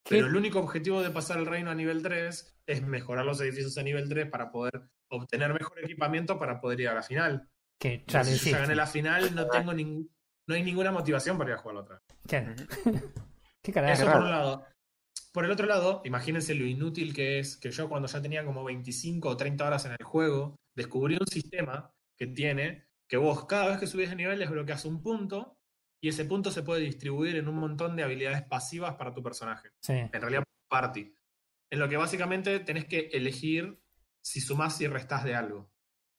¿Qué? Pero el único objetivo de pasar el reino a nivel 3 es mejorar los edificios a nivel 3 para poder obtener mejor equipamiento para poder ir a la final. Que ya si yo gané la final, no tengo ningún, no hay ninguna motivación para ir a jugar otra. ¿Qué carajo? Eso por un lado. Por el otro lado, imagínense lo inútil que es que yo cuando ya tenía como 25 o 30 horas en el juego, descubrí un sistema que tiene que vos cada vez que subís de nivel desbloqueas un punto y ese punto se puede distribuir en un montón de habilidades pasivas para tu personaje. Sí. en realidad party. En lo que básicamente tenés que elegir si sumás y restás de algo.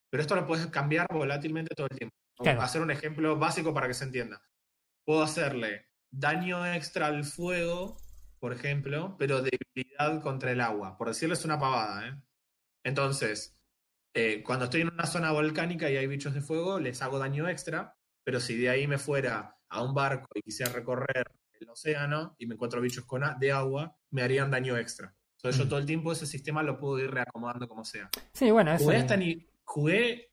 Pero esto lo puedes cambiar volátilmente todo el tiempo. Claro. Hacer un ejemplo básico para que se entienda. Puedo hacerle daño extra al fuego, por ejemplo, pero debilidad contra el agua. Por decirles una pavada, ¿eh? Entonces, eh, cuando estoy en una zona volcánica y hay bichos de fuego, les hago daño extra, pero si de ahí me fuera a un barco y quisiera recorrer el océano y me encuentro bichos con de agua, me harían daño extra. Entonces Mm. yo todo el tiempo ese sistema lo puedo ir reacomodando como sea. Sí, bueno, eso. Jugué, hasta ni, jugué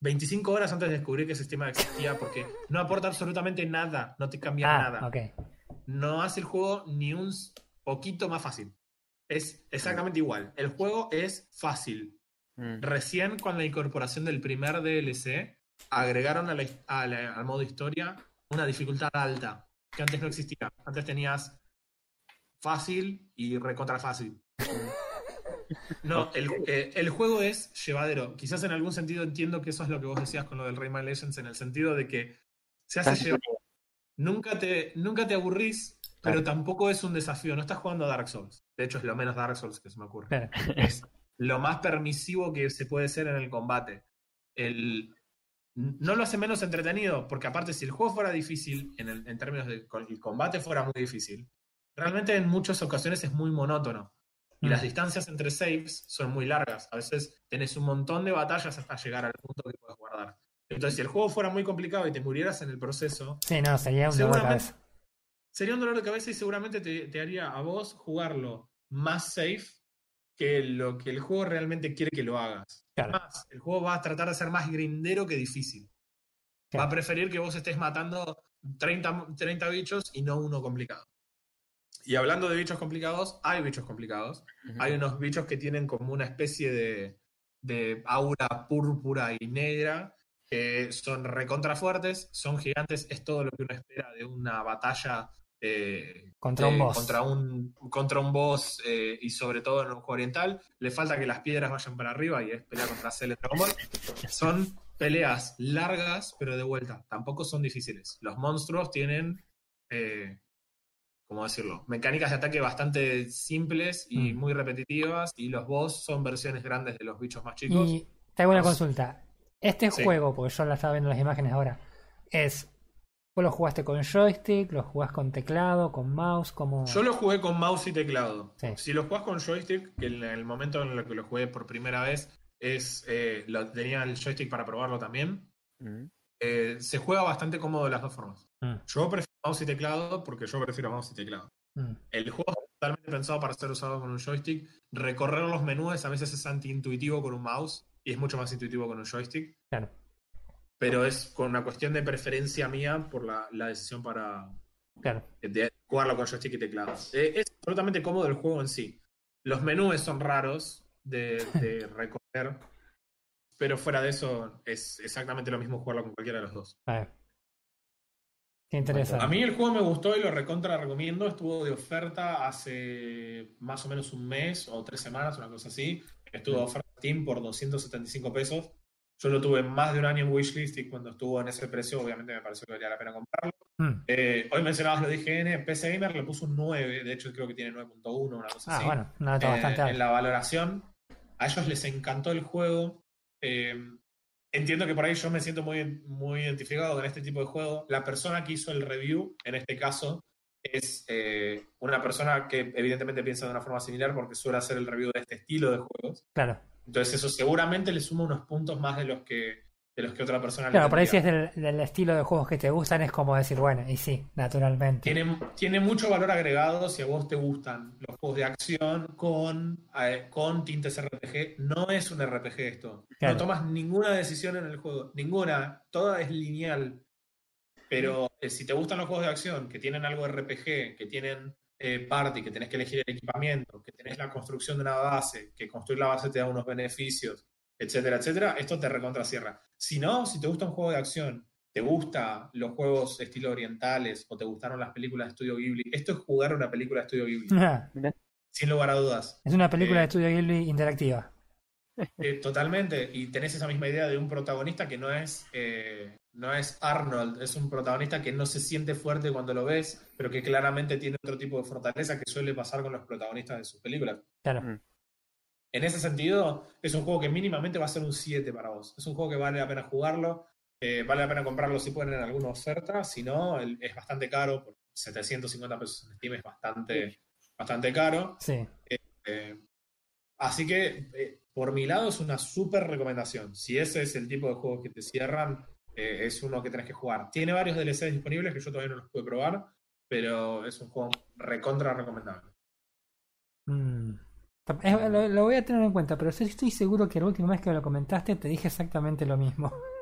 25 horas antes de descubrir que ese sistema existía porque no aporta absolutamente nada, no te cambia Ah, nada. ok. No hace el juego ni un poquito más fácil. Es exactamente igual. El juego es fácil. Mm. Recién con la incorporación del primer DLC, agregaron a la- a la- al modo historia una dificultad alta, que antes no existía. Antes tenías fácil y recontra fácil. No, el, eh, el juego es llevadero. Quizás en algún sentido entiendo que eso es lo que vos decías con lo del Rayman Legends, en el sentido de que se hace llevadero. Nunca te, nunca te aburrís, pero tampoco es un desafío. No estás jugando a Dark Souls. De hecho, es lo menos Dark Souls que se me ocurre. Claro. Es lo más permisivo que se puede ser en el combate. El, no lo hace menos entretenido, porque aparte, si el juego fuera difícil, en, el- en términos de el combate fuera muy difícil, realmente en muchas ocasiones es muy monótono. Y Mm. las distancias entre saves son muy largas. A veces tenés un montón de batallas hasta llegar al punto que puedes guardar. Entonces, si el juego fuera muy complicado y te murieras en el proceso, Sí, no, sería un dolor de cabeza. sería un dolor de cabeza y seguramente te, te haría a vos jugarlo más safe que lo que el juego realmente quiere que lo hagas. Claro. Más, el juego va a tratar de ser más grindero que difícil. Va a preferir que vos estés matando 30, 30 bichos y no uno complicado. Y hablando de bichos complicados, hay bichos complicados. Hay unos bichos que tienen como una especie de, de aura púrpura y negra, que son recontra fuertes, son gigantes, es todo lo que uno espera de una batalla eh, Contra un boss. Contra un, contra un boss eh, y sobre todo en un juego oriental. Le falta que las piedras vayan para arriba y es pelea contra Cell en Dragon Ball. Son peleas largas, pero de vuelta. Tampoco son difíciles. Los monstruos tienen, eh, ¿cómo decirlo? Mecánicas de ataque bastante simples y Mm. muy repetitivas. Y los boss son versiones grandes de los bichos más chicos. Y te hago una consulta. Este Sí. juego, porque yo la estaba viendo las imágenes ahora, es. ¿Vos lo jugaste con joystick? ¿Lo jugás con teclado? ¿Con mouse? como Yo lo jugué con mouse y teclado. Sí. Si lo jugás con joystick, que en el momento en el que lo jugué por primera vez, es eh, lo, tenía el joystick para probarlo también. Ujú. eh, se juega bastante cómodo de las dos formas. Mm, Yo prefiero mouse y teclado porque yo prefiero mouse y teclado. mm. El juego está totalmente pensado para ser usado con un joystick. Recorrer los menús a veces es anti-intuitivo con un mouse y es mucho más intuitivo con un joystick. Claro. Pero es con una cuestión de preferencia mía por la, la decisión para Claro. de jugarlo con joystick y teclado. Eh, es absolutamente cómodo el juego en sí. Los menús son raros de, de recorrer, pero fuera de eso es exactamente lo mismo jugarlo con cualquiera de los dos. A ver. Qué interesante. A mí el juego me gustó y lo recontra recomiendo. Estuvo de oferta hace más o menos un mes o tres semanas, una cosa así. Estuvo de oferta Steam por 275 pesos. Yo lo tuve más de un año en wishlist y cuando estuvo en ese precio, obviamente me pareció que valía la pena comprarlo. Mm. Eh, hoy mencionabas lo de IGN, PC Gamer le puso un 9, de hecho creo que tiene 9.1, una cosa Ah, así. bueno, una nota eh, bastante en alta. la valoración. A ellos les encantó el juego. Eh, entiendo que por ahí yo me siento muy, muy identificado con este tipo de juego. La persona que hizo el review, en este caso, es eh, una persona que evidentemente piensa de una forma similar porque suele hacer el review de este estilo de juegos. Claro. Entonces eso seguramente le suma unos puntos más de los que, de los que otra persona le Claro, por ahí si es del, del estilo de juegos que te gustan, es como decir, bueno, y sí, naturalmente. Tiene, tiene mucho valor agregado si a vos te gustan los juegos de acción con, eh, con tintes RPG. No es un RPG esto. Claro. No tomas ninguna decisión en el juego. Ninguna. Toda es lineal. Pero eh, si te gustan los juegos de acción que tienen algo RPG, que tienen eh, party, que tenés que elegir el equipamiento, que tenés la construcción de una base, que construir la base te da unos beneficios, etcétera, etcétera, esto te recontra cierra. Si no, si te gusta un juego de acción, te gustan los juegos estilo orientales o te gustaron las películas de Estudio Ghibli, esto es jugar una película de Estudio Ghibli, sin lugar a dudas. es una película Eh, de estudio Ghibli interactiva. Eh, totalmente, y tenés esa misma idea de un protagonista que no es, eh, no es Arnold, es un protagonista que no se siente fuerte cuando lo ves, pero que claramente tiene otro tipo de fortaleza que suele pasar con los protagonistas de sus películas. Claro. Mm. En ese sentido, es un juego que mínimamente va a ser un 7 para vos. Es un juego que vale la pena jugarlo, eh, vale la pena comprarlo si pueden en alguna oferta, si no, el- es bastante caro, por 750 pesos en Steam es bastante, bastante caro. Sí. Eh, así que, eh, por mi lado, es una súper recomendación. Si ese es el tipo de juegos que te cierran, eh, es uno que tenés que jugar. Tiene varios DLCs disponibles que yo todavía no los pude probar, pero es un juego recontra recomendable. Mm. Es- lo, lo voy a tener en cuenta, pero estoy seguro que la última vez que lo comentaste te dije exactamente lo mismo.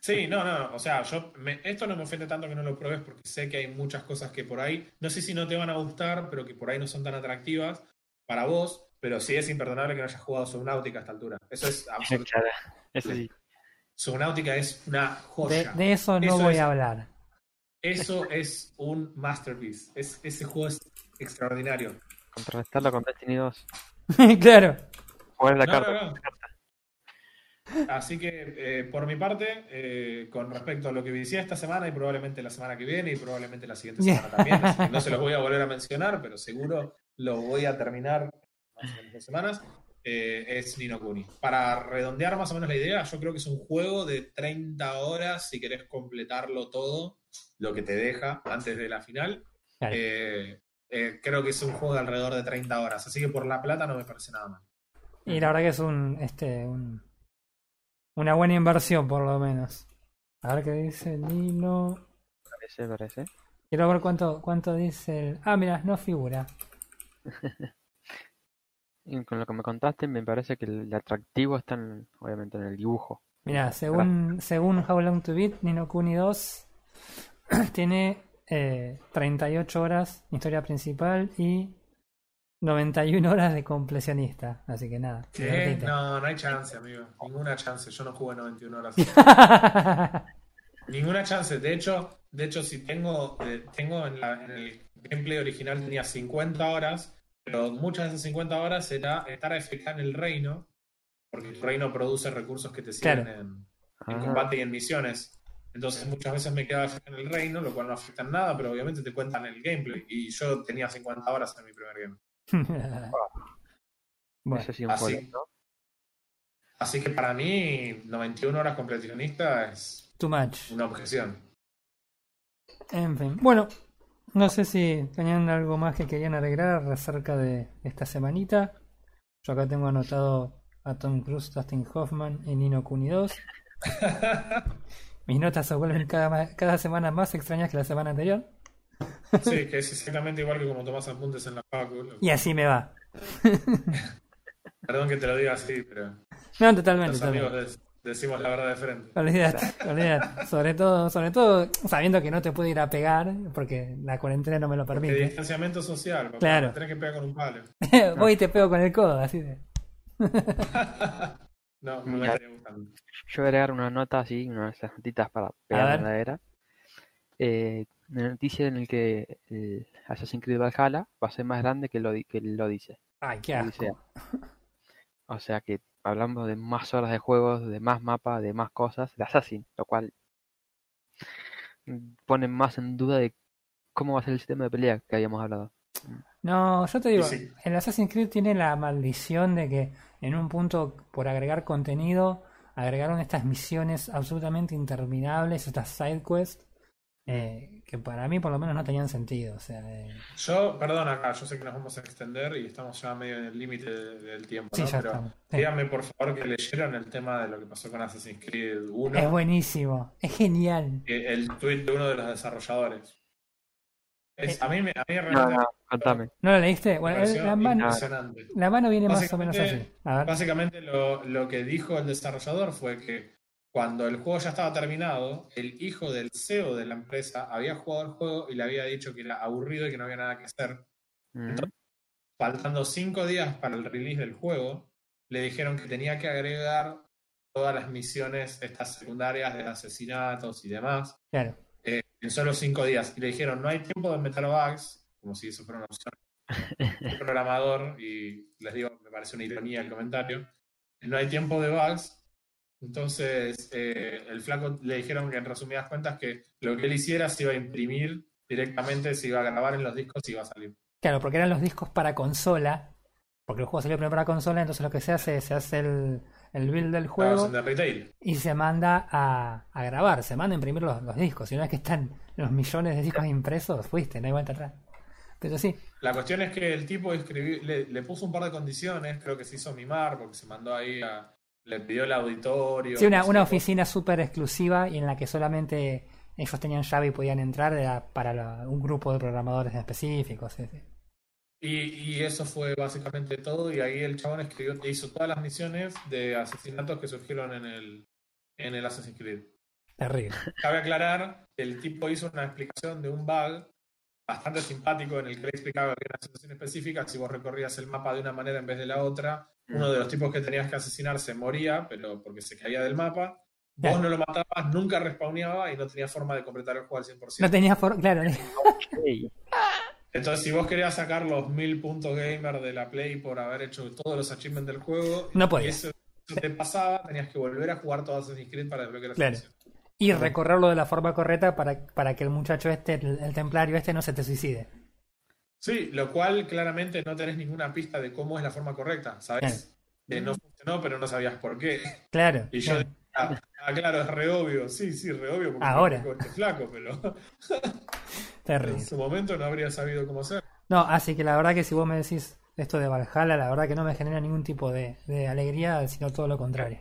Sí, no, no, o sea, yo me- esto no me ofende tanto que no lo pruebes porque sé que hay muchas cosas que por ahí, no sé si no te van a gustar, pero que por ahí no son tan atractivas para vos, pero sí es imperdonable que no hayas jugado Subnautica a esta altura. Eso es absoluto. Claro, eso sí. Subnautica es una De, joya. de eso no Eso voy es- a hablar. Eso es un masterpiece. Es, ese juego es extraordinario. Contrarrestarlo con Destiny 2. claro. Jugar la No, carta. no, no. Así que, eh, por mi parte, eh, con respecto a lo que visité esta semana y probablemente la semana que viene y probablemente la siguiente semana también, así que no se los voy a volver a mencionar, pero seguro lo voy a terminar dos semanas, eh, es Nino Kuni. Para redondear más o menos la idea, yo creo que es un juego de 30 horas si querés completarlo todo, lo que te deja antes de la final. Claro. Eh, eh, creo que es un juego de alrededor de 30 horas, así que por la plata no me parece nada mal. Y la verdad que es un, este, un, una buena inversión por lo menos. A ver qué dice Nino. Parece, parece. Quiero ver cuánto, cuánto dice el... Ah, mira, no figura. Y con lo que me contaste, me parece que el atractivo está en, obviamente en el dibujo. Mira, según, según How Long to Beat, Nino Kuni 2 tiene eh, 38 horas historia principal y 91 horas de completionista. Así que nada. No, no hay chance, amigo. Ninguna chance. Yo no jugué 91 horas. Ninguna chance. De hecho, de hecho, si tengo, eh, tengo en, la- en el gameplay original tenía 50 horas, pero muchas de esas 50 horas era estar AFK en el reino, porque el reino produce recursos que te sirven Claro. en, en Ah, combate y en misiones. Entonces muchas veces me quedaba en el reino, lo cual no afecta en nada, pero obviamente te cuentan el gameplay. Y yo tenía 50 horas en mi primer game. bueno. Así que para mí, 91 horas completionista es too much. una objeción. En fin. Bueno, no sé si tenían algo más que querían agregar acerca de esta semanita. Yo acá tengo anotado a Tom Cruise, Dustin Hoffman y Nino Kuni 2. Mis notas se vuelven cada, cada semana más extrañas que la semana anterior. Sí, que es exactamente igual que como tomás apuntes en la facu. Y así me va. Perdón que te lo diga así, pero No, totalmente. los totalmente. de- decimos la verdad de frente. Olvídate, olvídate. Sobre todo, sobre todo sabiendo que no te puede ir a pegar, porque la cuarentena no me lo permite. distanciamiento social, papá. Claro. Me Tenés que pegar con un palo. Voy y te pego con el codo, así de. No, me Mira. estaría gustando. Yo voy a agregar una nota así, una de esas notitas para pegar en la era. Eh, una noticia en el que el Assassin's Creed Valhalla va a ser más grande que lo, que lo dice. Ay, qué asco. O sea que hablamos de más horas de juegos, de más mapas, de más cosas, de Assassin, lo cual pone más en duda de cómo va a ser el sistema de pelea que habíamos hablado. No, yo te digo, sí. el Assassin's Creed tiene la maldición de que en un punto, por agregar contenido, agregaron estas misiones absolutamente interminables, estas side quests, eh, que para mí por lo menos no tenían sentido. O sea, eh, Yo, perdón acá, yo sé que nos vamos a extender y estamos ya medio en el límite de- del tiempo, sí, ¿no? ya Pero estamos. Díganme por favor que leyeron el tema de lo que pasó con Assassin's Creed 1. Es buenísimo, es genial. eh, el tweet de uno de los desarrolladores. Es- a, mí, me- a mí No, realmente no, contame. ¿No lo leíste? Bueno, la, mano, impresionante. la mano viene más o menos así. Básicamente- A ver. Básicamente lo, lo que dijo el desarrollador fue que cuando el juego ya estaba terminado, el hijo del CEO de la empresa había jugado el juego y le había dicho que era aburrido y que no había nada que hacer. Mm, Faltando cinco días para el release del juego, le dijeron que tenía que agregar todas las misiones estas secundarias de asesinatos y demás Claro. eh, en solo cinco días. Y le dijeron, no hay tiempo de meter bugs, como si eso fuera una opción. El programador, y les digo, me parece una ironía el comentario, no hay tiempo de bugs. Entonces, eh, el flaco le dijeron que en resumidas cuentas que lo que él hiciera se iba a imprimir directamente, se iba a grabar en los discos y iba a salir. Claro, porque eran los discos para consola. Porque el juego salió primero para consola, entonces lo que se hace, se hace el, el build del juego de retail. y se manda a, a grabar, se manda a imprimir los, los discos. Y una vez que están los millones de discos impresos, fuiste, no hay vuelta atrás. Pero sí, La cuestión es que el tipo escribió, le, le puso un par de condiciones, creo que se hizo mimar porque se mandó ahí a. Le pidió el auditorio. sí una, no sé una oficina súper exclusiva y en la que solamente ellos tenían llave y podían entrar era para la- un grupo de programadores específicos. sí, sí. Y, y eso fue básicamente todo. Y ahí el chabón escribió, hizo todas las misiones de asesinatos que surgieron en el, en el Assassin's Creed. Terrible. Cabe aclarar que el tipo hizo una explicación de un bug bastante simpático en el que le explicaba que en una situación específica, si vos recorrías el mapa de una manera en vez de la otra, uno de los tipos que tenías que asesinar se moría, pero porque se caía del mapa, Vos Claro. no lo matabas, nunca respawneaba y no tenía forma de completar el juego al 100%. No tenía for... Claro, Entonces, si vos querías sacar los mil puntos gamer de la Play por haber hecho todos los achievements del juego, No y podías. eso, eso te pasaba, tenías que volver a jugar todo Assassin's Creed para desbloquear la Claro. y recorrerlo de la forma correcta para, para que el muchacho este, el, el templario este, no se te suicide. Sí, lo cual claramente no tenés ninguna pista de cómo es la forma correcta, ¿sabes? Que no funcionó, pero no sabías por qué. Claro. Y yo claro. Ah, ah, claro, es re obvio. Sí, sí, re obvio. Porque Ahora. este flaco, pero Terrible. en su momento no habría sabido cómo hacer. No, así que la verdad que si vos me decís esto de Valhalla, la verdad que no me genera ningún tipo de, de alegría, sino todo lo contrario.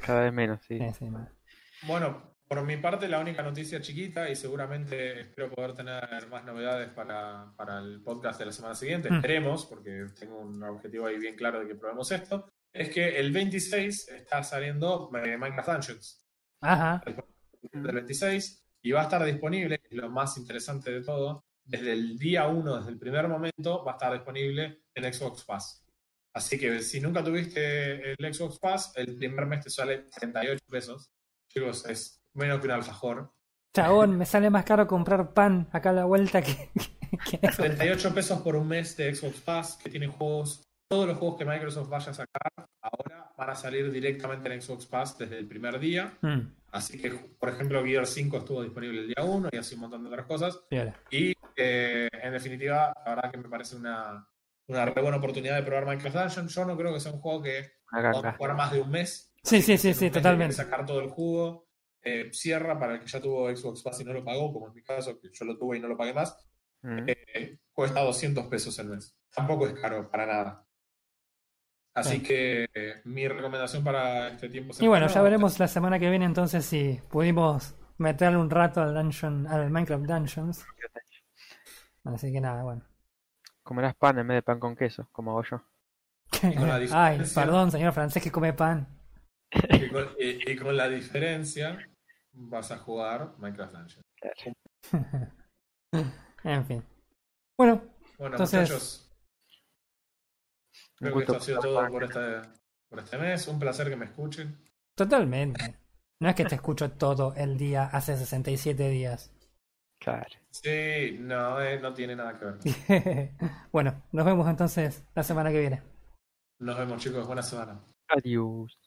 cada vez menos, sí. Sí, sí. Bueno, por mi parte, la única noticia chiquita, y seguramente espero poder tener más novedades para, para el podcast de la semana siguiente. Mm. Esperemos, porque tengo un objetivo ahí bien claro de que probemos esto. Es que el 26 está saliendo eh, Minecraft Dungeons. Ajá. del 26 y va a estar disponible, es lo más interesante de todo, desde el día 1, desde el primer momento, va a estar disponible en Xbox Pass. Así que si nunca tuviste el Xbox Pass, el primer mes te sale 38 pesos. Chicos, es menos que un alfajor. Chabón, me sale más caro comprar pan acá a la vuelta que, que eso. 38 pesos por un mes de Xbox Pass, que tiene juegos, todos los juegos que Microsoft vaya a sacar, ahora van a salir directamente en Xbox Pass desde el primer día. Mm, Así que, por ejemplo, Gear 5 estuvo disponible el día 1 y así un montón de otras cosas. Y eh, en definitiva, la verdad que me parece una, una re buena oportunidad de probar Minecraft Dungeon. Yo no creo que sea un juego que Una vamos a ganga. jugar más de un mes. Sí, sí, sí, sí, totalmente. sacar todo el jugo. Eh, cierra para el que ya tuvo Xbox Pass y no lo pagó, como en mi caso, que yo lo tuve y no lo pagué más. Mm. Eh, cuesta 200 pesos el mes. Tampoco es caro para nada. Así que eh, mi recomendación para este tiempo Y bueno, ya veremos la semana que viene entonces si pudimos meterle un rato al dungeon, al Minecraft Dungeons. Así que nada, bueno. Comerás pan en vez de pan con queso, como hago yo. Ay, perdón, señor francés que come pan. Y con, y- y con la diferencia vas a jugar Minecraft Dungeon. En fin. Bueno, Bueno, Entonces- muchachos, creo que esto ha sido todo por este, por este mes. Un placer que me escuchen. totalmente. No es que te escucho todo el día hace 67 días. Claro. Sí, no, eh, no tiene nada que ver. bueno, nos vemos entonces la semana que viene. Nos vemos, chicos. Buena semana. Adiós.